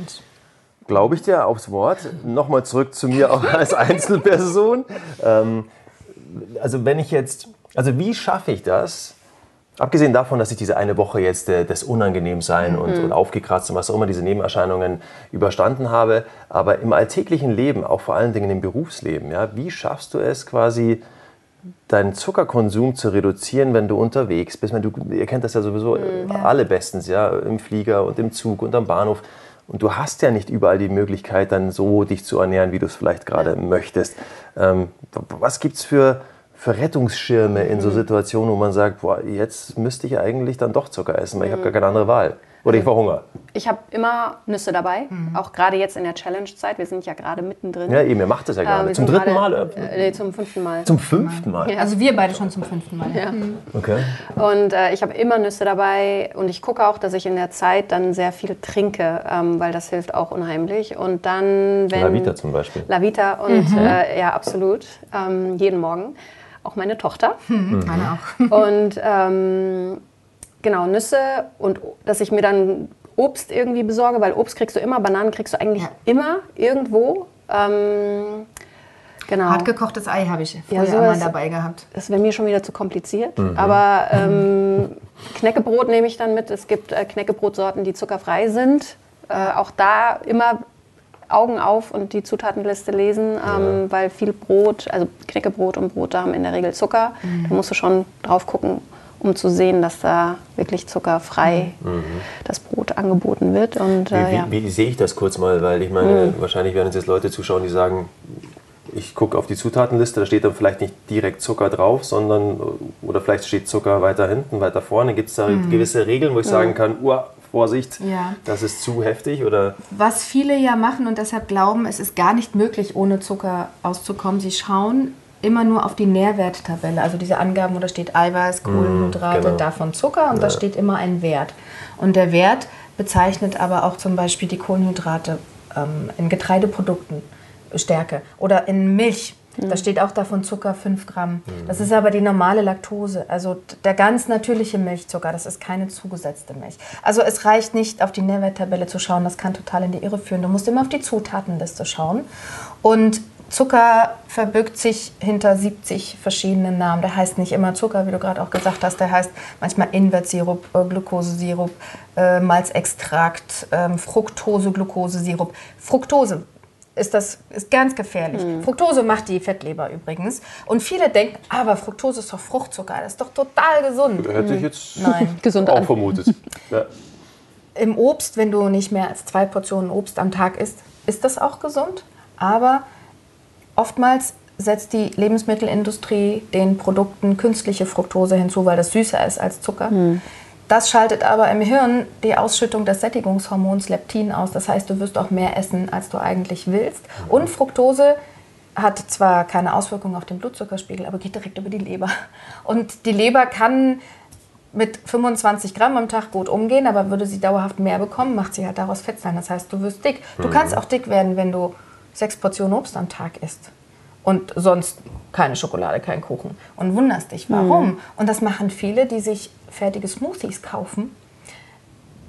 Glaube ich dir aufs Wort. Nochmal zurück zu mir auch als Einzelperson. Ähm, also wenn ich jetzt also wie schaffe ich das? Abgesehen davon, dass ich diese eine Woche jetzt äh, des Unangenehmsein und, mhm. und aufgekratzt und was auch immer diese Nebenerscheinungen überstanden habe, aber im alltäglichen Leben, auch vor allen Dingen im Berufsleben, ja, wie schaffst du es quasi, deinen Zuckerkonsum zu reduzieren, wenn du unterwegs bist? Meine, du, ihr kennt das ja sowieso mhm, ja. alle bestens, ja, im Flieger und im Zug und am Bahnhof. Und du hast ja nicht überall die Möglichkeit, dann so dich zu ernähren, wie du es vielleicht gerade ja. möchtest. Ähm, was gibt es für für Rettungsschirme in so mhm. Situationen, wo man sagt, boah, jetzt müsste ich eigentlich dann doch Zucker essen, weil ich habe gar keine andere Wahl. Oder ich verhungere. Ich habe immer Nüsse dabei, mhm. auch gerade jetzt in der Challenge-Zeit. Wir sind ja gerade mittendrin. Ja, eben, ihr macht das ja gerade. Äh, zum dritten Mal? Äh, nee, zum fünften Mal. Zum fünften Mal? Ja. Also wir beide schon zum fünften Mal. Ja. Mhm. Okay. Und äh, ich habe immer Nüsse dabei und ich gucke auch, dass ich in der Zeit dann sehr viel trinke, ähm, weil das hilft auch unheimlich. Und dann, wenn... La Vita zum Beispiel. La Vita und mhm. Äh, ja, absolut. Ähm, jeden Morgen auch meine Tochter. Mhm. Meine auch. Und ähm, genau, Nüsse und dass ich mir dann Obst irgendwie besorge, weil Obst kriegst du immer, Bananen kriegst du eigentlich ja. immer irgendwo. Ähm, genau. Hartgekochtes Ei habe ich vorher ja, einmal dabei gehabt. Das wäre mir schon wieder zu kompliziert. Mhm. Aber ähm, Knäckebrot nehme ich dann mit. Es gibt äh, Knäckebrotsorten, die zuckerfrei sind. Äh, auch da immer Augen auf und die Zutatenliste lesen, ähm, ja. weil viel Brot, also Knäckebrot und Brot haben in der Regel Zucker. Mhm. Da musst du schon drauf gucken, um zu sehen, dass da wirklich zuckerfrei mhm. das Brot angeboten wird. Und, äh, wie, ja. wie, wie, sehe ich das kurz mal? Weil ich meine, mhm. wahrscheinlich werden uns jetzt Leute zuschauen, die sagen, ich gucke auf die Zutatenliste, da steht dann vielleicht nicht direkt Zucker drauf, sondern, oder vielleicht steht Zucker weiter hinten, weiter vorne. Gibt es da mhm. gewisse Regeln, wo ich sagen kann, uah, Vorsicht, ja. das ist zu heftig? Oder? Was viele ja machen und deshalb glauben, es ist gar nicht möglich, ohne Zucker auszukommen. Sie schauen immer nur auf die Nährwerttabelle, also diese Angaben, wo da steht Eiweiß, mhm, Kohlenhydrate, genau. davon Zucker und ja. da steht immer ein Wert. Und der Wert bezeichnet aber auch zum Beispiel die Kohlenhydrate ähm, in Getreideprodukten, Stärke oder in Milch. Da steht auch davon Zucker 5 Gramm. Das ist aber die normale Laktose, also der ganz natürliche Milchzucker. Das ist keine zugesetzte Milch. Also es reicht nicht, auf die Nährwerttabelle zu schauen. Das kann total in die Irre führen. Du musst immer auf die Zutatenliste schauen. Und Zucker verbirgt sich hinter 70 verschiedenen Namen. Der heißt nicht immer Zucker, wie du gerade auch gesagt hast. Der heißt manchmal Invertsirup, äh, Glukosesirup, äh, Malzextrakt, äh, Fructose, Glukosesirup. Fructose ist das ist ganz gefährlich. Mhm. Fructose macht die Fettleber übrigens. Und viele denken, aber Fructose ist doch Fruchtzucker, das ist doch total gesund. Hätte ich jetzt Nein. Gesund auch vermutet. Ja. Im Obst, wenn du nicht mehr als zwei Portionen Obst am Tag isst, ist das auch gesund. Aber oftmals setzt die Lebensmittelindustrie den Produkten künstliche Fructose hinzu, weil das süßer ist als Zucker. Mhm. Das schaltet aber im Hirn die Ausschüttung des Sättigungshormons Leptin aus. Das heißt, du wirst auch mehr essen, als du eigentlich willst. Und Fructose hat zwar keine Auswirkungen auf den Blutzuckerspiegel, aber geht direkt über die Leber. Und die Leber kann mit 25 Gramm am Tag gut umgehen, aber würde sie dauerhaft mehr bekommen, macht sie halt daraus Fett sein. Das heißt, du wirst dick. Du mhm. kannst auch dick werden, wenn du sechs Portionen Obst am Tag isst und sonst keine Schokolade, kein Kuchen und wunderst dich, warum. Mhm. Und das machen viele, die sich fertige Smoothies kaufen.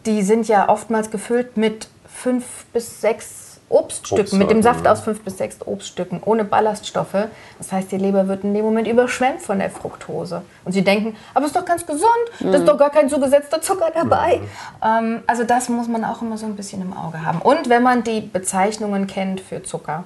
Die sind ja oftmals gefüllt mit fünf bis sechs Obststücken, Obstsorten, mit dem Saft aus fünf bis sechs Obststücken, ohne Ballaststoffe. Das heißt, die Leber wird in dem Moment überschwemmt von der Fructose. Und sie denken, aber ist doch ganz gesund, mhm. da ist doch gar kein zugesetzter Zucker dabei. Mhm. Ähm, also das muss man auch immer so ein bisschen im Auge haben. Und wenn man die Bezeichnungen kennt für Zucker,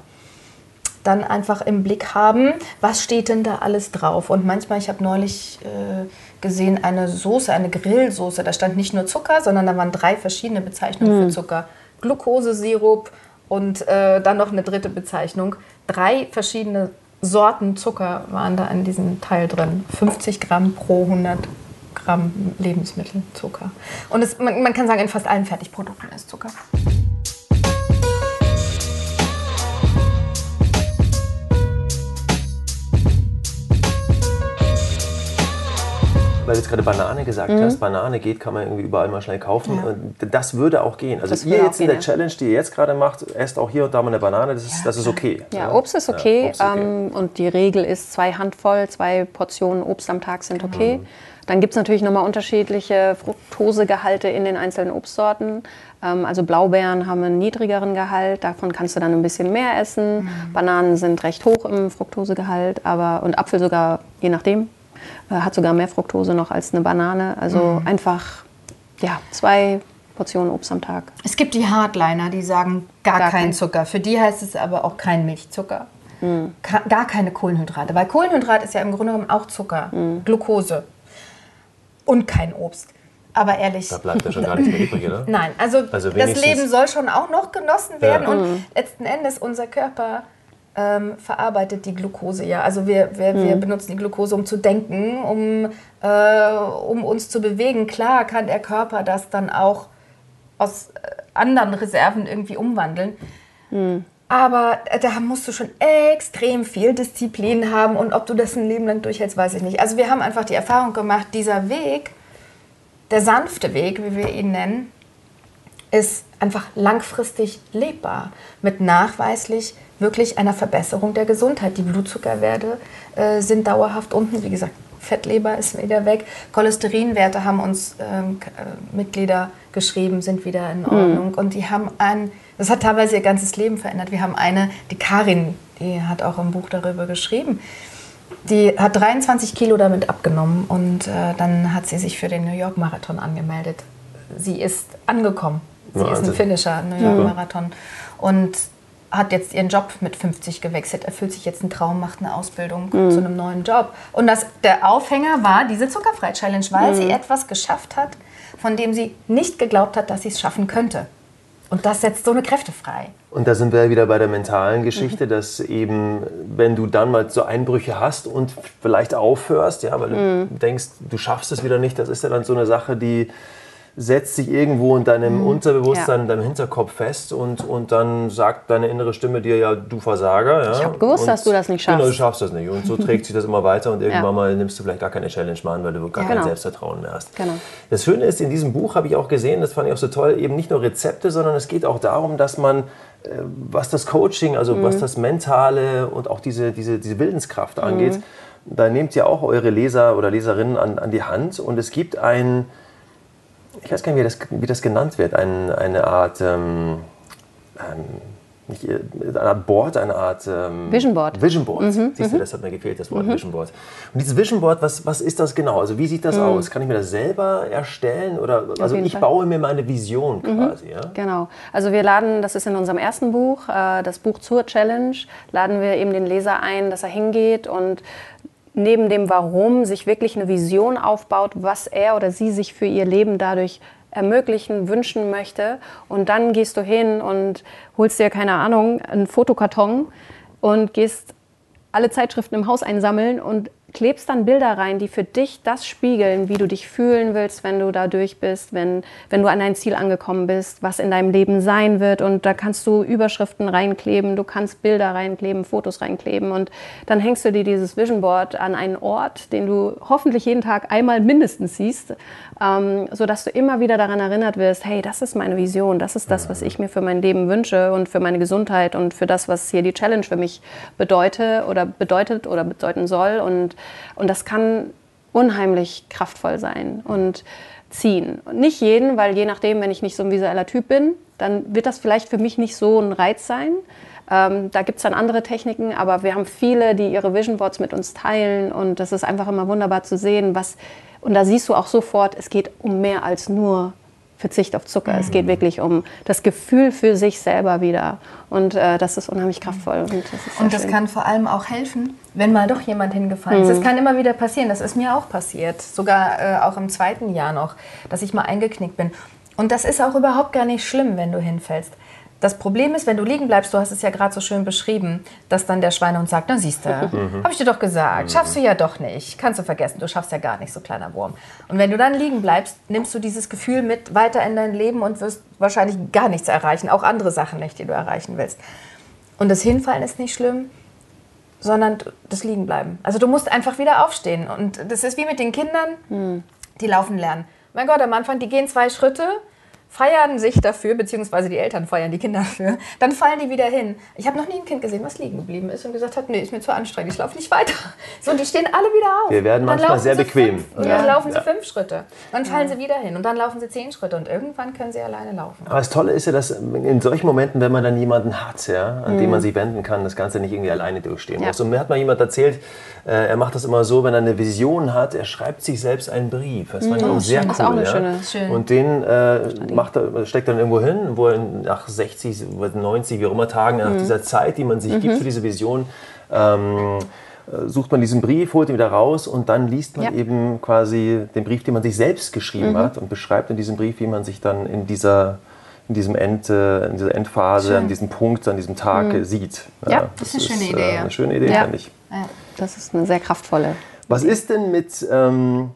dann einfach im Blick haben, was steht denn da alles drauf. Und manchmal, ich habe neulich äh, gesehen, eine Soße, eine Grillsoße, da stand nicht nur Zucker, sondern da waren drei verschiedene Bezeichnungen mhm. für Zucker. Glukosesirup und äh, dann noch eine dritte Bezeichnung. Drei verschiedene Sorten Zucker waren da in diesem Teil drin. 50 Gramm pro 100 Gramm Lebensmittelzucker. Und es, man, man kann sagen, in fast allen Fertigprodukten ist Zucker. Weil du jetzt gerade Banane gesagt mhm. hast, Banane geht, kann man irgendwie überall mal schnell kaufen. Ja. Das würde auch gehen. Also das ihr jetzt in der Challenge, die ihr jetzt gerade macht, esst auch hier und da mal eine Banane, das ist, ja, das ist okay. Ja, Obst ist okay. Obst okay. Ähm, und die Regel ist zwei Handvoll, zwei Portionen Obst am Tag sind okay. Mhm. Dann gibt es natürlich nochmal unterschiedliche Fructosegehalte in den einzelnen Obstsorten. Ähm, also Blaubeeren haben einen niedrigeren Gehalt, davon kannst du dann ein bisschen mehr essen. Mhm. Bananen sind recht hoch im Fructosegehalt, aber und Apfel sogar, je nachdem, hat sogar mehr Fructose noch als eine Banane. Also mhm. einfach ja, zwei Portionen Obst am Tag. Es gibt die Hardliner, die sagen gar, gar kein Zucker. Für die heißt es aber auch kein Milchzucker. Mhm. Gar keine Kohlenhydrate. Weil Kohlenhydrat ist ja im Grunde genommen auch Zucker, mhm. Glucose und kein Obst. Aber ehrlich. Da bleibt ja schon gar nichts mehr übrig, oder? Nein, also, also das Leben soll schon auch noch genossen werden. Ja. Und mhm. letzten Endes unser Körper ähm, verarbeitet die Glucose ja. Also wir, wir, mhm. wir benutzen die Glucose, um zu denken, um, äh, um uns zu bewegen. Klar kann der Körper das dann auch aus äh, anderen Reserven irgendwie umwandeln. Mhm. Aber äh, da musst du schon extrem viel Disziplin haben und ob du das ein Leben lang durchhältst, weiß ich nicht. Also wir haben einfach die Erfahrung gemacht, dieser Weg, der sanfte Weg, wie wir ihn nennen, ist einfach langfristig lebbar mit nachweislich wirklich einer Verbesserung der Gesundheit. Die Blutzuckerwerte äh, sind dauerhaft unten. Wie gesagt, Fettleber ist wieder weg. Cholesterinwerte haben uns ähm, äh, Mitglieder geschrieben, sind wieder in Ordnung. Mhm. Und die haben ein, das hat teilweise ihr ganzes Leben verändert. Wir haben eine, die Karin, die hat auch im Buch darüber geschrieben. Die hat 23 Kilo damit abgenommen und äh, dann hat sie sich für den New York Marathon angemeldet. Sie ist angekommen. Sie Wahnsinn. ist ein Finisher, New York Marathon. Und hat jetzt ihren Job mit 50 gewechselt, erfüllt sich jetzt einen Traum, macht eine Ausbildung mhm. zu einem neuen Job. Und das, der Aufhänger war diese Zuckerfrei-Challenge, weil mhm. sie etwas geschafft hat, von dem sie nicht geglaubt hat, dass sie es schaffen könnte. Und das setzt so eine Kräfte frei. Und da sind wir wieder bei der mentalen Geschichte, mhm. dass eben, wenn du dann mal so Einbrüche hast und vielleicht aufhörst, ja, weil du mhm. denkst, du schaffst es wieder nicht, das ist ja dann so eine Sache, die setzt sich irgendwo in deinem mhm. Unterbewusstsein, ja. in deinem Hinterkopf fest und, und dann sagt deine innere Stimme dir ja, du Versager. Ja? Ich habe gewusst, und, dass du das nicht schaffst. Genau, du schaffst das nicht. Und so trägt sich das immer weiter und irgendwann ja. mal nimmst du vielleicht gar keine Challenge mehr an, weil du gar ja, kein genau. Selbstvertrauen mehr hast. Genau. Das Schöne ist, in diesem Buch habe ich auch gesehen, das fand ich auch so toll, eben nicht nur Rezepte, sondern es geht auch darum, dass man äh, was das Coaching, also mhm. was das Mentale und auch diese, diese, diese Willenskraft angeht, mhm. da nehmt ihr auch eure Leser oder Leserinnen an, an die Hand und es gibt ein ich weiß gar nicht, wie das, wie das genannt wird, ein, eine Art, ähm, ähm, nicht, eine Art Board, eine Art ähm, Vision Board. Vision Board. Mhm, Siehst du, mhm. das hat mir gefehlt, das Wort mhm. Vision Board. Und dieses Vision Board, was, was ist das genau? Also wie sieht das mhm. aus? Kann ich mir das selber erstellen? Oder, also ich Fall. baue mir meine Vision mhm. quasi. Ja? Genau. Also wir laden, das ist in unserem ersten Buch, äh, das Buch zur Challenge, laden wir eben den Leser ein, dass er hingeht und neben dem Warum sich wirklich eine Vision aufbaut, was er oder sie sich für ihr Leben dadurch ermöglichen, wünschen möchte. Und dann gehst du hin und holst dir, keine Ahnung, einen Fotokarton und gehst alle Zeitschriften im Haus einsammeln und klebst dann Bilder rein, die für dich das spiegeln, wie du dich fühlen willst, wenn du da durch bist, wenn, wenn du an dein Ziel angekommen bist, was in deinem Leben sein wird. Und da kannst du Überschriften reinkleben, du kannst Bilder reinkleben, Fotos reinkleben. Und dann hängst du dir dieses Vision Board an einen Ort, den du hoffentlich jeden Tag einmal mindestens siehst, ähm, sodass du immer wieder daran erinnert wirst, hey, das ist meine Vision, das ist das, was ich mir für mein Leben wünsche und für meine Gesundheit und für das, was hier die Challenge für mich bedeutet oder bedeutet oder bedeuten soll. Und und das kann unheimlich kraftvoll sein. Und ziehen. Nicht jeden, weil je nachdem, wenn ich nicht so ein visueller Typ bin, dann wird das vielleicht für mich nicht so ein Reiz sein. Ähm, da gibt es dann andere Techniken, aber wir haben viele, die ihre Vision Boards mit uns teilen und das ist einfach immer wunderbar zu sehen, was und da siehst du auch sofort, es geht um mehr als nur Verzicht auf Zucker. Mhm. Es geht mhm. wirklich um das Gefühl für sich selber wieder. Und äh, das ist unheimlich kraftvoll. Und das, und das kann vor allem auch helfen, wenn mal doch jemand hingefallen ist. Mhm. Das kann immer wieder passieren. Das ist mir auch passiert. Sogar äh, auch im zweiten Jahr noch, dass ich mal eingeknickt bin. Und das ist auch überhaupt gar nicht schlimm, wenn du hinfällst. Das Problem ist, wenn du liegen bleibst, du hast es ja gerade so schön beschrieben, dass dann der Schweinehund sagt, na siehst du, mhm. habe ich dir doch gesagt, schaffst du ja doch nicht, kannst du vergessen, du schaffst ja gar nicht, so kleiner Wurm. Und wenn du dann liegen bleibst, nimmst du dieses Gefühl mit weiter in dein Leben und wirst wahrscheinlich gar nichts erreichen, auch andere Sachen nicht, die du erreichen willst. Und das Hinfallen ist nicht schlimm, sondern das Liegenbleiben. Also du musst einfach wieder aufstehen. Und das ist wie mit den Kindern, mhm. die laufen lernen. Mein Gott, am Anfang, die gehen zwei Schritte, feiern sich dafür, beziehungsweise die Eltern feiern die Kinder dafür, dann fallen die wieder hin. Ich habe noch nie ein Kind gesehen, was liegen geblieben ist und gesagt hat, nee, ist mir zu anstrengend, ich laufe nicht weiter. So, und die stehen alle wieder auf. Wir werden manchmal sehr bequem. Fünf, und ja. dann laufen sie ja. fünf Schritte. Dann fallen ja. sie wieder hin und dann laufen sie zehn Schritte und irgendwann können sie alleine laufen. Aber das Tolle ist ja, dass in solchen Momenten, wenn man dann jemanden hat, ja, an mhm. den man sich wenden kann, das Ganze nicht irgendwie alleine durchstehen muss. Und mir hat mal jemand erzählt, äh, er macht das immer so, wenn er eine Vision hat, er schreibt sich selbst einen Brief. Das fand ich auch sehr cool. Das ist auch eine schöne, schön. Und den äh, macht er, steckt dann irgendwo hin, wo er nach 60, 90, wie auch immer Tagen, nach mhm. dieser Zeit, die man sich mhm. gibt für diese Vision, ähm, äh, sucht man diesen Brief, holt ihn wieder raus und dann liest man ja. eben quasi den Brief, den man sich selbst geschrieben mhm. hat und beschreibt in diesem Brief, wie man sich dann in dieser in diesem End, äh, in dieser Endphase, Schön. an diesem Punkt, an diesem Tag mhm. sieht. Ja, ja, das, ist eine schöne Idee. Äh, eine schöne Idee, ja. finde ich. Das ist eine sehr kraftvolle. Was ist denn mit ähm,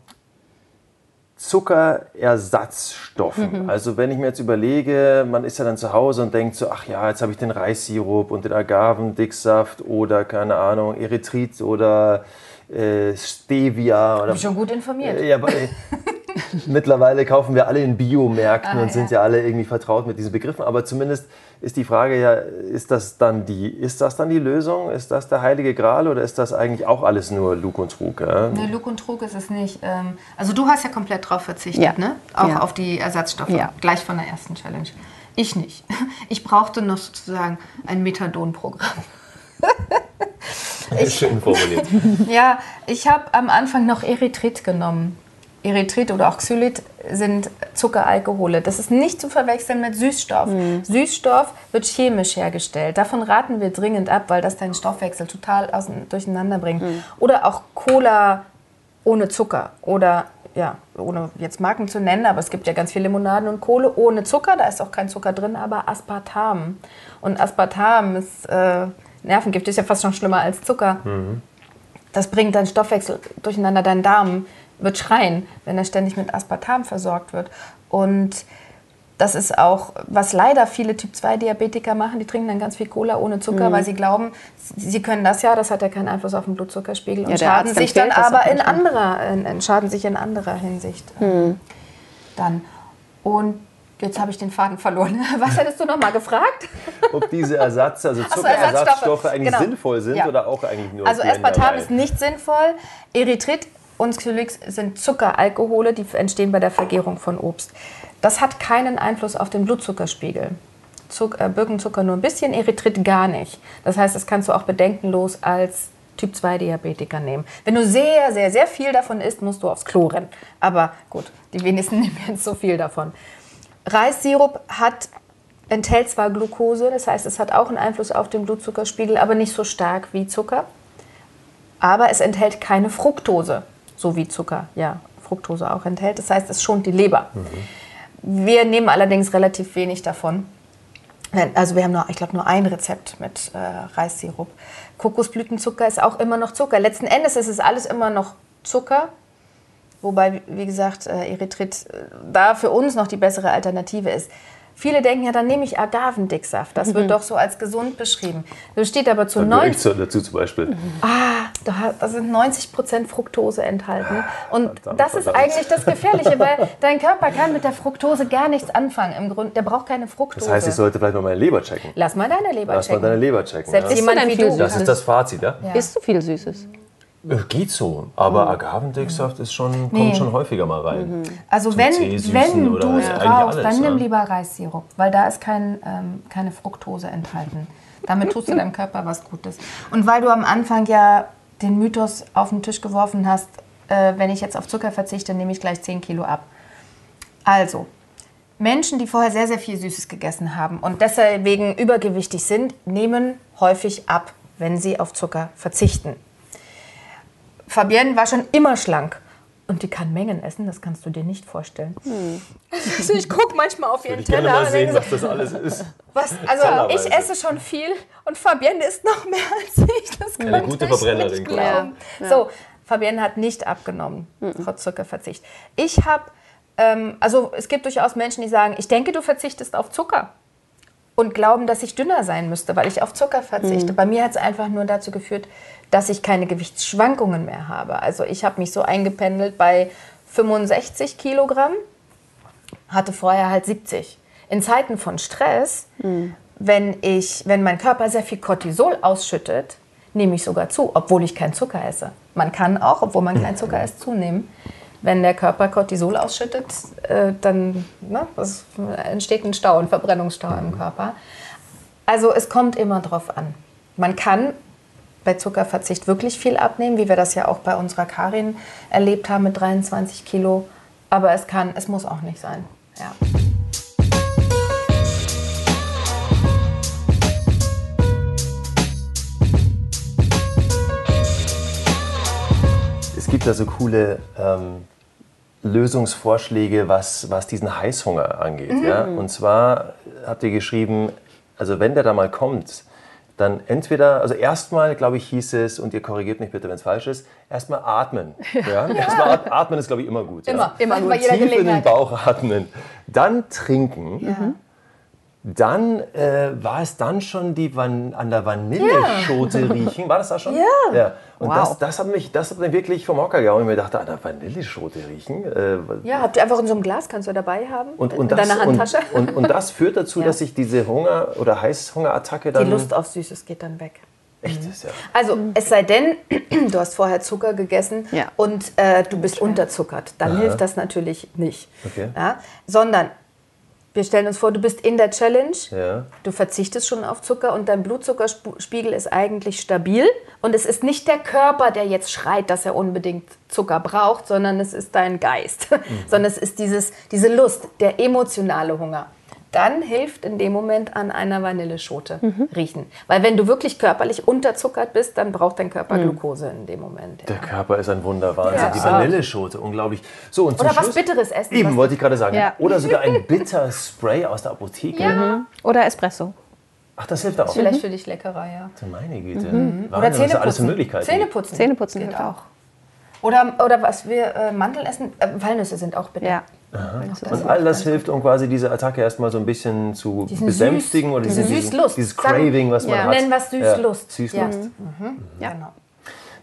Zuckerersatzstoffen? Mhm. Also wenn ich mir jetzt überlege, man ist ja dann zu Hause und denkt so, ach ja, jetzt habe ich den Reissirup und den Agavendicksaft oder keine Ahnung, Erythrit oder äh, Stevia. Oder, ich bin schon gut informiert. Äh, ja, aber, Mittlerweile kaufen wir alle in Biomärkten ah, und sind ja. ja alle irgendwie vertraut mit diesen Begriffen. Aber zumindest ist die Frage ja, ist das dann die, ist das dann die Lösung? Ist das der heilige Gral oder ist das eigentlich auch alles nur Lug und Trug? Ja? Nee, Lug und Trug ist es nicht. Ähm, also du hast ja komplett drauf verzichtet, ja. ne? Auch ja. auf die Ersatzstoffe, gleich von der ersten Challenge. Ich nicht. Ich brauchte noch sozusagen ein Methadon-Programm. Schön formuliert. ja, ich habe am Anfang noch Erythrit genommen. Erythrit oder auch Xylit sind Zuckeralkohole. Das ist nicht zu verwechseln mit Süßstoff. Mhm. Süßstoff wird chemisch hergestellt. Davon raten wir dringend ab, weil das deinen Stoffwechsel total durcheinander bringt. Mhm. Oder auch Cola ohne Zucker oder ja, ohne jetzt Marken zu nennen, aber es gibt ja ganz viele Limonaden und Kohle ohne Zucker, da ist auch kein Zucker drin, aber Aspartam. Und Aspartam ist äh, Nervengift, ist ja fast schon schlimmer als Zucker. Mhm. Das bringt deinen Stoffwechsel durcheinander, deinen Darm wird schreien, wenn er ständig mit Aspartam versorgt wird. Und das ist auch, was leider viele Typ-2-Diabetiker machen. Die trinken dann ganz viel Cola ohne Zucker, mhm. weil sie glauben, sie können das ja, das hat ja keinen Einfluss auf den Blutzuckerspiegel und ja, schaden sich dann aber in anderer, in, schaden sich in anderer Hinsicht mhm. dann. Und Jetzt habe ich den Faden verloren. Was hättest du noch mal gefragt? Ob diese Ersatz, also Zuckerersatzstoffe eigentlich genau. sinnvoll sind ja. oder auch eigentlich nur Also Aspartam ist nicht sinnvoll. Erythrit und Xylix sind Zuckeralkohole, die entstehen bei der Vergärung von Obst. Das hat keinen Einfluss auf den Blutzuckerspiegel. Zucker, äh, Birkenzucker nur ein bisschen, Erythrit gar nicht. Das heißt, das kannst du auch bedenkenlos als Typ 2 Diabetiker nehmen. Wenn du sehr, sehr, sehr viel davon isst, musst du aufs Klo rennen. Aber gut, die wenigsten nehmen jetzt so viel davon. Reissirup hat, enthält zwar Glucose, das heißt, es hat auch einen Einfluss auf den Blutzuckerspiegel, aber nicht so stark wie Zucker. Aber es enthält keine Fructose so wie Zucker ja Fructose auch enthält. Das heißt, es schont die Leber. Mhm. Wir nehmen allerdings relativ wenig davon. Also wir haben nur, ich glaube, nur ein Rezept mit äh, Reissirup. Kokosblütenzucker ist auch immer noch Zucker. Letzten Endes ist es alles immer noch Zucker. Wobei, wie gesagt, äh, Erythrit äh, da für uns noch die bessere Alternative ist. Viele denken ja, dann nehme ich Agavendicksaft. Das wird mhm. doch so als gesund beschrieben. Da steht aber zu 90 dazu zum Beispiel. Mhm. Ah, da, sind 90 Prozent Fructose enthalten. Und verdammt, das ist verdammt. eigentlich das Gefährliche, weil dein Körper kann mit der Fructose gar nichts anfangen. Im Grunde, der braucht keine Fructose. Das heißt, ich sollte vielleicht mal meine Leber checken. Lass mal deine Leber Lass checken. Lass mal deine Leber checken. Selbst ja. jemand wie du. Das ist das Fazit, ja? ja. Isst du viel Süßes? Äh, geht so, aber oh. Agavendicksaft ist schon, nee. kommt schon häufiger mal rein. Mhm. Also wenn, wenn du es brauchst, alles, dann nimm lieber Reissirup, weil da ist kein, ähm, keine Fructose enthalten. Damit tust du deinem Körper was Gutes. Und weil du am Anfang ja den Mythos auf den Tisch geworfen hast, äh, wenn ich jetzt auf Zucker verzichte, nehme ich gleich 10 Kilo ab. Also, Menschen, die vorher sehr, sehr viel Süßes gegessen haben und deswegen übergewichtig sind, nehmen häufig ab, wenn sie auf Zucker verzichten. Fabienne war schon immer schlank. Und die kann Mengen essen, das kannst du dir nicht vorstellen. Hm. Also ich gucke manchmal auf ihren Teller. Ich mal sehen, was das alles ist. Was, also ich esse schon viel und Fabienne isst noch mehr als ich. Das Eine gute Verbrennerin, klar. Ja. So, Fabienne hat nicht abgenommen, mhm. trotz Zuckerverzicht. Ich habe, ähm, also es gibt durchaus Menschen, die sagen, ich denke, du verzichtest auf Zucker und glauben, dass ich dünner sein müsste, weil ich auf Zucker verzichte. Mhm. Bei mir hat es einfach nur dazu geführt, dass ich keine Gewichtsschwankungen mehr habe. Also ich habe mich so eingependelt bei 65 Kilogramm, hatte vorher halt 70. In Zeiten von Stress, mhm. wenn, ich, wenn mein Körper sehr viel Cortisol ausschüttet, nehme ich sogar zu, obwohl ich keinen Zucker esse. Man kann auch, obwohl man keinen Zucker isst, zunehmen. Wenn der Körper Cortisol ausschüttet, äh, dann ne, entsteht ein Stau, ein Verbrennungsstau im Körper. Also es kommt immer drauf an. Man kann bei Zuckerverzicht wirklich viel abnehmen, wie wir das ja auch bei unserer Karin erlebt haben mit 23 Kilo. Aber es kann, es muss auch nicht sein. Ja. Es gibt da so coole ähm, Lösungsvorschläge, was, was diesen Heißhunger angeht. Mhm. Ja? Und zwar habt ihr geschrieben, also wenn der da mal kommt, dann entweder, also erstmal, glaube ich, hieß es, und ihr korrigiert mich bitte, wenn es falsch ist, erstmal atmen. Ja. ja? Erstmal atmen ist, glaube ich, immer gut. Immer, ja? immer gut. Tief in den Bauch atmen. Dann trinken. Dann äh, war es dann schon die Van an der Vanilleschote ja. riechen. War das da schon? Ja. ja. Und wow. das, das, hat mich, das hat mich wirklich vom Hocker gehauen. Ich mir dachte, an der Vanilleschote riechen. Äh, ja, habt ihr einfach in so einem Glas, kannst du dabei haben? Und, und in das, deiner Handtasche. Und, und, und, das führt dazu, ja. dass sich diese Hunger- oder Heißhungerattacke dann. Die Lust auf Süßes geht dann weg. Echt ist ja. Also es sei denn, du hast vorher Zucker gegessen ja. und äh, du bist unterzuckert. Dann Aha. hilft das natürlich nicht. Okay. Ja? Sondern wir stellen uns vor, du bist in der Challenge, ja. du verzichtest schon auf Zucker und dein Blutzuckerspiegel ist eigentlich stabil. Und es ist nicht der Körper, der jetzt schreit, dass er unbedingt Zucker braucht, sondern es ist dein Geist. Mhm. sondern es ist dieses, diese Lust, der emotionale Hunger dann hilft in dem Moment an einer Vanilleschote mhm. riechen. Weil wenn du wirklich körperlich unterzuckert bist, dann braucht dein Körper mhm. Glukose in dem Moment. Ja. Der Körper ist ein Wunderwahnsinn. Ja. Die Vanilleschote, unglaublich. So, und Oder was Bitteres essen. Eben, wollte ich gerade sagen. Ja. Oder sogar ein Bitterspray aus der Apotheke. Mhm. Oder Espresso. Ach, das hilft auch. Vielleicht für dich leckerer, ja. Meine Güte. Mhm. Oder Zähneputzen. Alles Möglichkeiten. Zähneputzen. Zähneputzen geht auch. Oder, oder was wir äh, Mandeln essen, äh, Walnüsse sind auch bitter. Ja. Und all das hilft, um quasi diese Attacke erstmal so ein bisschen zu diesen besänftigen süß, oder diese Süßlust. dieses Craving, was man ja. hat. Nennen wir es Süßlust. Ja. Süßlust. Ja. Mhm. ja. Genau.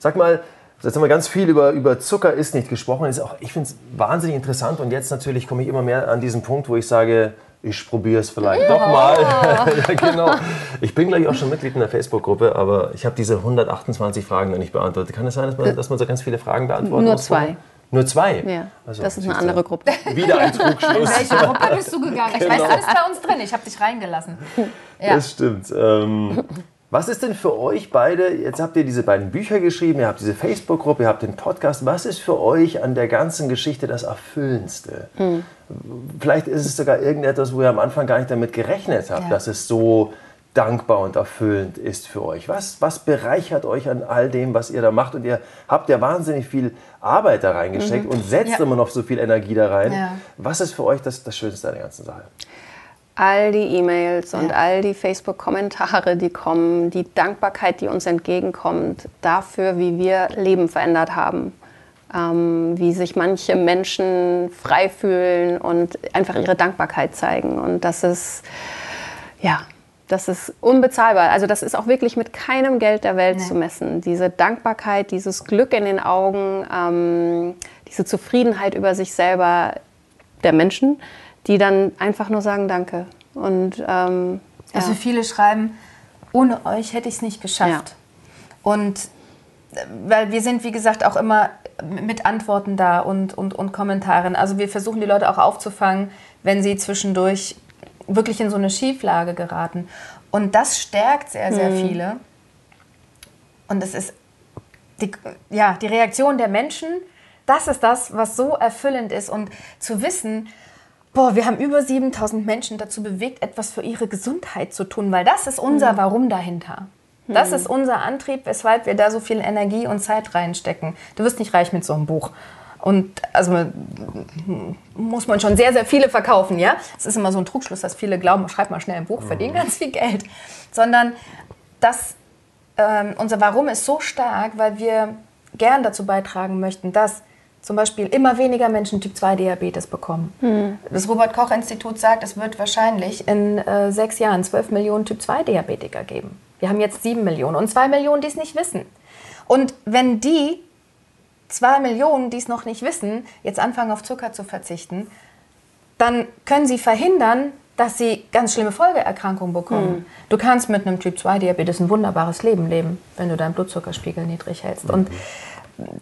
Sag mal, jetzt haben wir ganz viel über, über Zucker ist nicht gesprochen. Ist auch, ich finde es wahnsinnig interessant und jetzt natürlich komme ich immer mehr an diesen Punkt, wo ich sage, ich probiere es vielleicht ja. doch mal. ja, genau. Ich bin gleich auch schon Mitglied in der Facebook-Gruppe, aber ich habe diese 128 Fragen noch nicht beantwortet. Kann es sein, dass man, dass man so ganz viele Fragen beantworten Nur muss? zwei. Nur zwei? Ja, also, das ist eine andere Gruppe. Wieder ein Trugschluss. In welche Gruppe bist du gegangen? Ich genau. weiß, alles bei uns drin. Ich habe dich reingelassen. Ja. Das stimmt. Ähm, was ist denn für euch beide, jetzt habt ihr diese beiden Bücher geschrieben, ihr habt diese Facebook-Gruppe, ihr habt den Podcast, was ist für euch an der ganzen Geschichte das Erfüllendste? Hm. Vielleicht ist es sogar irgendetwas, wo ihr am Anfang gar nicht damit gerechnet habt, ja. dass es so dankbar und erfüllend ist für euch? Was, was bereichert euch an all dem, was ihr da macht? Und ihr habt ja wahnsinnig viel Arbeit da reingesteckt mhm. und setzt ja. immer noch so viel Energie da rein. Ja. Was ist für euch das, das Schönste an der ganzen Sache? All die E-Mails und all die Facebook-Kommentare, die kommen, die Dankbarkeit, die uns entgegenkommt, dafür, wie wir Leben verändert haben. Ähm, wie sich manche Menschen frei fühlen und einfach ihre Dankbarkeit zeigen. Und das ist, ja, das ist unbezahlbar. Also das ist auch wirklich mit keinem Geld der Welt nee. zu messen. Diese Dankbarkeit, dieses Glück in den Augen, ähm, diese Zufriedenheit über sich selber der Menschen, die dann einfach nur sagen Danke. Und, ähm, also viele schreiben, ohne euch hätte ich es nicht geschafft. Ja. Und weil wir sind, wie gesagt, auch immer mit Antworten da und, und, und Kommentaren. Also wir versuchen die Leute auch aufzufangen, wenn sie zwischendurch wirklich in so eine Schieflage geraten. Und das stärkt sehr, sehr mhm. viele. Und es ist die, ja, die Reaktion der Menschen, das ist das, was so erfüllend ist. Und zu wissen, boah, wir haben über 7000 Menschen dazu bewegt, etwas für ihre Gesundheit zu tun, weil das ist unser mhm. Warum dahinter. Das ist unser Antrieb, weshalb wir da so viel Energie und Zeit reinstecken. Du wirst nicht reich mit so einem Buch. Und also muss man schon sehr, sehr viele verkaufen, ja? Es ist immer so ein Trugschluss, dass viele glauben, schreib mal schnell ein Buch, verdienen mhm. ganz viel Geld. Sondern das, ähm, unser Warum ist so stark, weil wir gern dazu beitragen möchten, dass zum Beispiel immer weniger Menschen Typ 2 Diabetes bekommen. Mhm. Das Robert Koch Institut sagt, es wird wahrscheinlich in äh, sechs Jahren 12 Millionen Typ 2 Diabetiker geben. Wir haben jetzt sieben Millionen und zwei Millionen, die es nicht wissen. Und wenn die zwei Millionen, die es noch nicht wissen, jetzt anfangen auf Zucker zu verzichten, dann können sie verhindern, dass sie ganz schlimme Folgeerkrankungen bekommen. Mhm. Du kannst mit einem Typ 2 Diabetes ein wunderbares Leben leben, wenn du deinen Blutzuckerspiegel niedrig hältst. Mhm. Und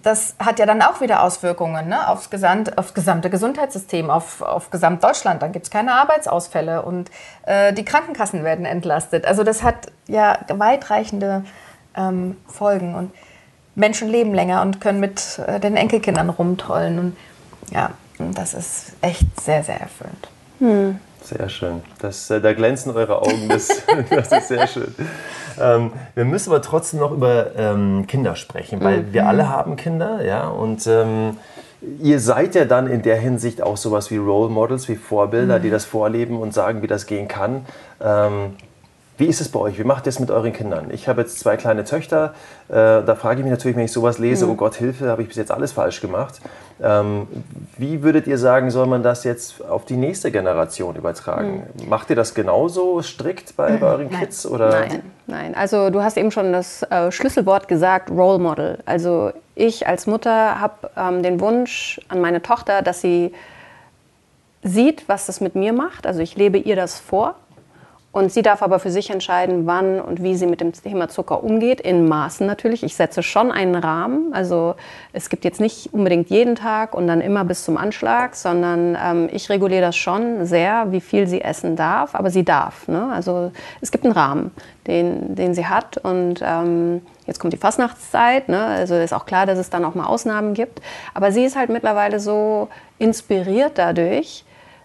das hat ja dann auch wieder Auswirkungen ne, aufs, Gesamt, aufs gesamte Gesundheitssystem, auf, auf Gesamtdeutschland. Dann gibt es keine Arbeitsausfälle und äh, die Krankenkassen werden entlastet. Also das hat ja weitreichende ähm, Folgen und Menschen leben länger und können mit äh, den Enkelkindern rumtollen. Und ja, das ist echt sehr, sehr erfüllend. Hm. Sehr schön. Das, äh, da glänzen eure Augen. Das, das ist sehr schön. Ähm, wir müssen aber trotzdem noch über ähm, Kinder sprechen, weil mhm. wir alle haben Kinder, ja, und ähm, ihr seid ja dann in der Hinsicht auch sowas wie Role Models, wie Vorbilder, mhm. die das vorleben und sagen, wie das gehen kann. Wie ist es bei euch? Wie macht ihr es mit euren Kindern? Ich habe jetzt zwei kleine Töchter. Äh, da frage ich mich natürlich, wenn ich sowas lese, mhm. oh Gott, Hilfe, habe ich bis jetzt alles falsch gemacht. Ähm, wie würdet ihr sagen, soll man das jetzt auf die nächste Generation übertragen? Mhm. Macht ihr das genauso strikt bei, bei euren nein. Kids? Oder? Nein, nein. Also du hast eben schon das äh, Schlüsselwort gesagt, Role Model. Also ich als Mutter habe ähm, den Wunsch an meine Tochter, dass sie sieht, was das mit mir macht. Also ich lebe ihr das vor und sie darf aber für sich entscheiden, wann und wie sie mit dem Thema Zucker umgeht, in Maßen natürlich. Ich setze schon einen Rahmen. Also es gibt jetzt nicht unbedingt jeden Tag und dann immer bis zum Anschlag, sondern ähm, ich reguliere das schon sehr, wie viel sie essen darf, aber sie darf. Ne? Also es gibt einen Rahmen, den, den sie hat. Und ähm, jetzt kommt die Fastnachtszeit. Ne? Also ist auch klar, dass es dann auch mal Ausnahmen gibt. Aber sie ist halt mittlerweile so inspiriert dadurch,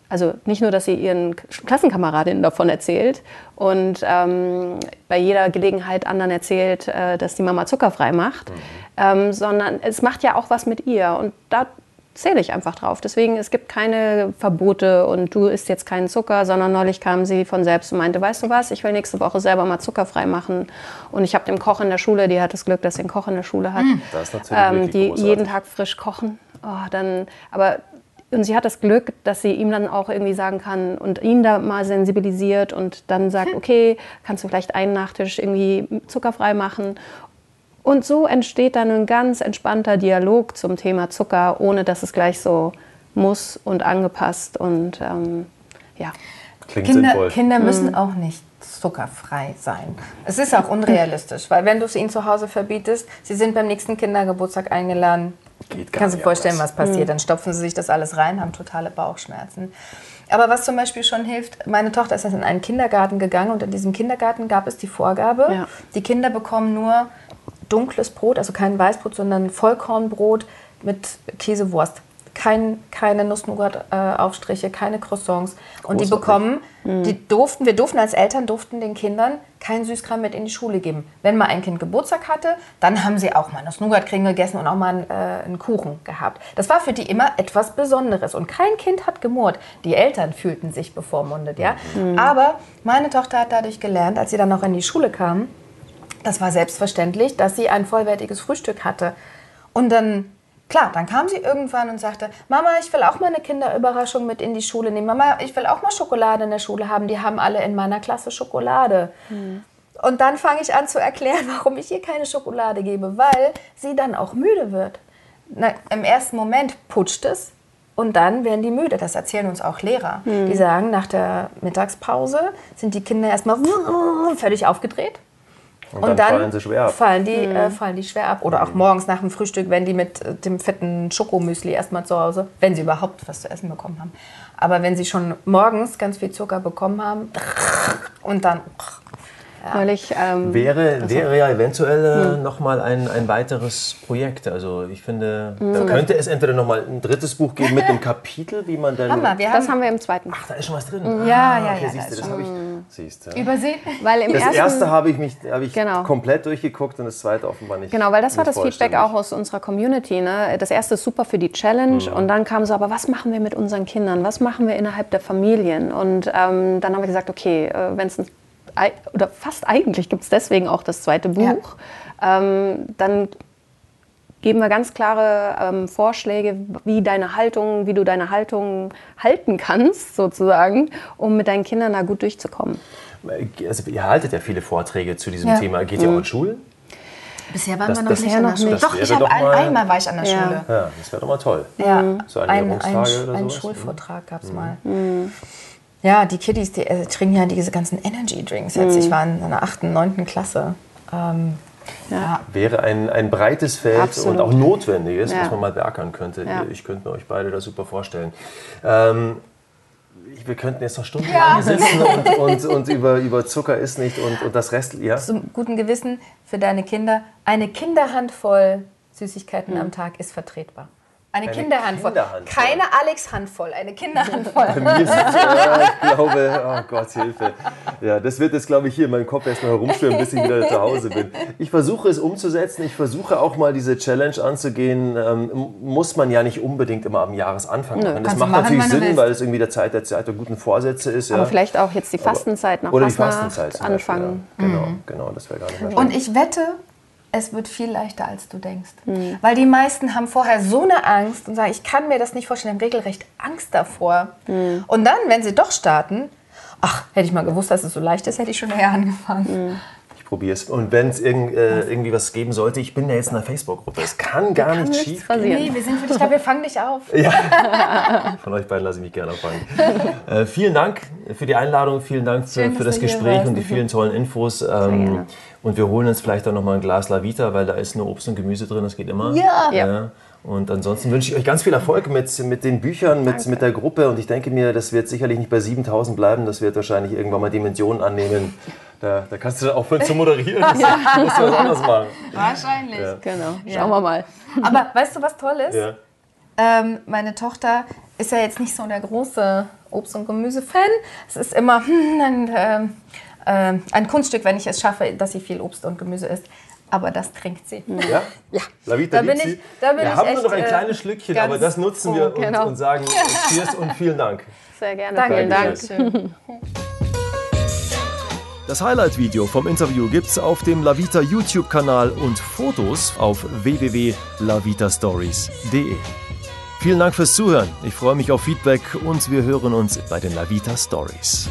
also nicht nur, dass sie ihren Klassenkameradinnen davon erzählt und ähm, bei jeder Gelegenheit anderen erzählt, äh, dass die Mama zuckerfrei macht, mhm. ähm, sondern es macht ja auch was mit ihr und da zähle ich einfach drauf. Deswegen, es gibt keine Verbote und du isst jetzt keinen Zucker, sondern neulich kam sie von selbst und meinte, weißt du was, ich will nächste Woche selber mal zuckerfrei machen. Und ich habe den Koch in der Schule, die hat das Glück, dass sie einen Koch in der Schule hat, mhm. ähm, die großartig. jeden Tag frisch kochen. Oh, dann, aber und sie hat das Glück, dass sie ihm dann auch irgendwie sagen kann und ihn da mal sensibilisiert und dann sagt, okay, kannst du vielleicht einen Nachtisch irgendwie zuckerfrei machen. Und so entsteht dann ein ganz entspannter Dialog zum Thema Zucker, ohne dass es gleich so muss und angepasst und ähm, ja. Klingt Kinder, sinnvoll. Kinder müssen mhm. auch nicht zuckerfrei sein. Es ist auch unrealistisch, weil wenn du es ihnen zu Hause verbietest, sie sind beim nächsten Kindergeburtstag eingeladen, Geht gar Kannst du dir vorstellen, was passiert. Mhm. Dann stopfen sie sich das alles rein, haben totale Bauchschmerzen. Aber was zum Beispiel schon hilft, meine Tochter ist in einen Kindergarten gegangen und in diesem Kindergarten gab es die Vorgabe, ja. die Kinder bekommen nur dunkles Brot, also kein Weißbrot, sondern Vollkornbrot mit Käsewurst kein, keine Nuss-Nougat-Aufstriche, keine Croissants. Und die bekommen, mhm. die durften, wir durften als Eltern, durften den Kindern kein Süßkram mit in die Schule geben. Wenn mal ein Kind Geburtstag hatte, dann haben sie auch mal Nuss-Nougat-Creme gegessen und auch mal einen, äh, einen Kuchen gehabt. Das war für die immer etwas Besonderes. Und kein Kind hat gemurrt. Die Eltern fühlten sich bevormundet, ja. Mhm. Aber meine Tochter hat dadurch gelernt, als sie dann noch in die Schule kam, das war selbstverständlich, dass sie ein vollwertiges Frühstück hatte. Und dann Klar, dann kam sie irgendwann und sagte, Mama, ich will auch mal eine Kinderüberraschung mit in die Schule nehmen. Mama, ich will auch mal Schokolade in der Schule haben. Die haben alle in meiner Klasse Schokolade. Mhm. Und dann fange ich an zu erklären, warum ich ihr keine Schokolade gebe, weil sie dann auch müde wird. Na, Im ersten Moment putscht es und dann werden die müde. Das erzählen uns auch Lehrer. Mhm. Die sagen, nach der Mittagspause sind die Kinder erstmal völlig aufgedreht Und, und dann, dann, fallen sie schwer ab. Fallen die, mhm. äh, fallen die schwer ab. Oder auch morgens nach dem Frühstück, wenn die mit äh, dem fetten Schokomüsli erstmal zu Hause, wenn sie überhaupt was zu essen bekommen haben. Aber wenn sie schon morgens ganz viel Zucker bekommen haben und dann ja. Neulich, ähm, wäre, also, wäre ja eventuell äh, hm. nochmal ein, ein weiteres Projekt. Also ich finde, hm. da könnte es entweder nochmal ein drittes Buch geben mit einem Kapitel, wie man dann... Hammer, wir das haben wir im zweiten. Ach, da ist schon was drin. Mhm. Ja, ah, ja, okay, ja. Siehst du, das habe ich... Siehst du. Übersehen? Weil im das ersten, erste habe ich, mich, hab ich genau. komplett durchgeguckt und das zweite offenbar nicht Genau, weil das war das Feedback auch aus unserer Community. Ne? Das erste ist super für die Challenge mhm. und dann kam so, aber was machen wir mit unseren Kindern? Was machen wir innerhalb der Familien? Und ähm, dann haben wir gesagt, okay, äh, wenn es ein oder fast eigentlich gibt es deswegen auch das zweite Buch, ja. ähm, dann geben wir ganz klare ähm, Vorschläge, wie deine Haltung, wie du deine Haltung halten kannst, sozusagen, um mit deinen Kindern da gut durchzukommen. Also ihr haltet ja viele Vorträge zu diesem ja. Thema. Geht ihr auch in Schulen? Bisher waren das, wir noch nicht an der Schule. Doch, ich habe ein, einmal war ich an der ja. Schule. Ja, das wäre doch mal toll. Ja. So ein, ein, ein, ein Schulvortrag gab es mhm. mal. Mhm. Ja, die Kiddies, die äh, trinken ja diese ganzen Energy Drinks jetzt. Mhm. Ich war in der 8., 9. Klasse. Ähm, ja. Wäre ein, ein breites Feld Absolut. und auch notwendiges, ja. was man mal beackern könnte. Ja. Ich könnte mir euch beide da super vorstellen. Ähm, wir könnten jetzt noch stundenlang ja. sitzen und, und, und, über, über Zucker ist nicht und, und das Rest. Ja? Zum guten Gewissen für deine Kinder. Eine Kinderhandvoll Süßigkeiten mhm. am Tag ist vertretbar. Eine, eine Kinderhandvoll. Kinderhandvoll. Keine Alex-Handvoll, eine Kinderhandvoll. Bei mir sind ja, ich glaube, oh Gott, Hilfe. Ja, das wird jetzt, glaube ich, hier in meinem Kopf erstmal herumschwimmen, bis ich wieder zu Hause bin. Ich versuche es umzusetzen. Ich versuche auch mal diese Challenge anzugehen. Ähm, muss man ja nicht unbedingt immer am Jahresanfang machen. Das macht machen, natürlich Sinn, weil es irgendwie der Zeit der Zeit der guten Vorsätze ist. Aber ja. vielleicht auch jetzt die Fastenzeit nach Oder die Fastenzeit anfangen. Ja. Genau, mhm. genau, das wäre gar nicht mehr Und ich wette, es wird viel leichter, als du denkst. Mhm. Weil die meisten haben vorher so eine Angst und sagen, ich kann mir das nicht vorstellen, haben regelrecht Angst davor. Mhm. Und dann, wenn sie doch starten, ach, hätte ich mal gewusst, dass es so leicht ist, hätte ich schon eher angefangen. Mhm probiere es. Und wenn es irg äh, irgendwie was geben sollte, ich bin ja jetzt in einer Facebook-Gruppe. Es kann gar kann nicht schief passieren. Nee, wir sind für dich da, wir fangen dich auf. Ja. Von euch beiden lasse ich mich gerne auffangen. Äh, vielen Dank für die Einladung, vielen Dank für, Schön, für das Gespräch und die vielen tollen Infos. Ähm, und wir holen uns vielleicht auch noch mal ein Glas La Vita, weil da ist nur Obst und Gemüse drin, das geht immer. Ja. ja. Und ansonsten wünsche ich euch ganz viel Erfolg mit, mit den Büchern, mit, mit der Gruppe. Und ich denke mir, das wird sicherlich nicht bei 7000 bleiben, das wird wahrscheinlich irgendwann mal Dimensionen annehmen. Da, da kannst du dann aufhören zu moderieren. Das ja. musst du was anderes machen. Wahrscheinlich. Ja. Genau. Schauen ja. wir mal. Aber weißt du, was toll ist? Ja. Ähm, meine Tochter ist ja jetzt nicht so der große Obst- und Gemüse-Fan. Es ist immer hm, ein, äh, äh, ein Kunststück, wenn ich es schaffe, dass sie viel Obst und Gemüse isst. Aber das trinkt sie. Ja? Ja. La Vita da bin ich, da bin wir ich haben nur noch ein kleines äh, Schlückchen, aber das nutzen wir und, genau. und sagen Cheers und vielen Dank. Sehr gerne. Danke, vielen Dank. Das Highlight-Video vom Interview gibt's auf dem Lavita YouTube-Kanal und Fotos auf www.lavitastories.de. Vielen Dank fürs Zuhören. Ich freue mich auf Feedback und wir hören uns bei den Lavita Stories.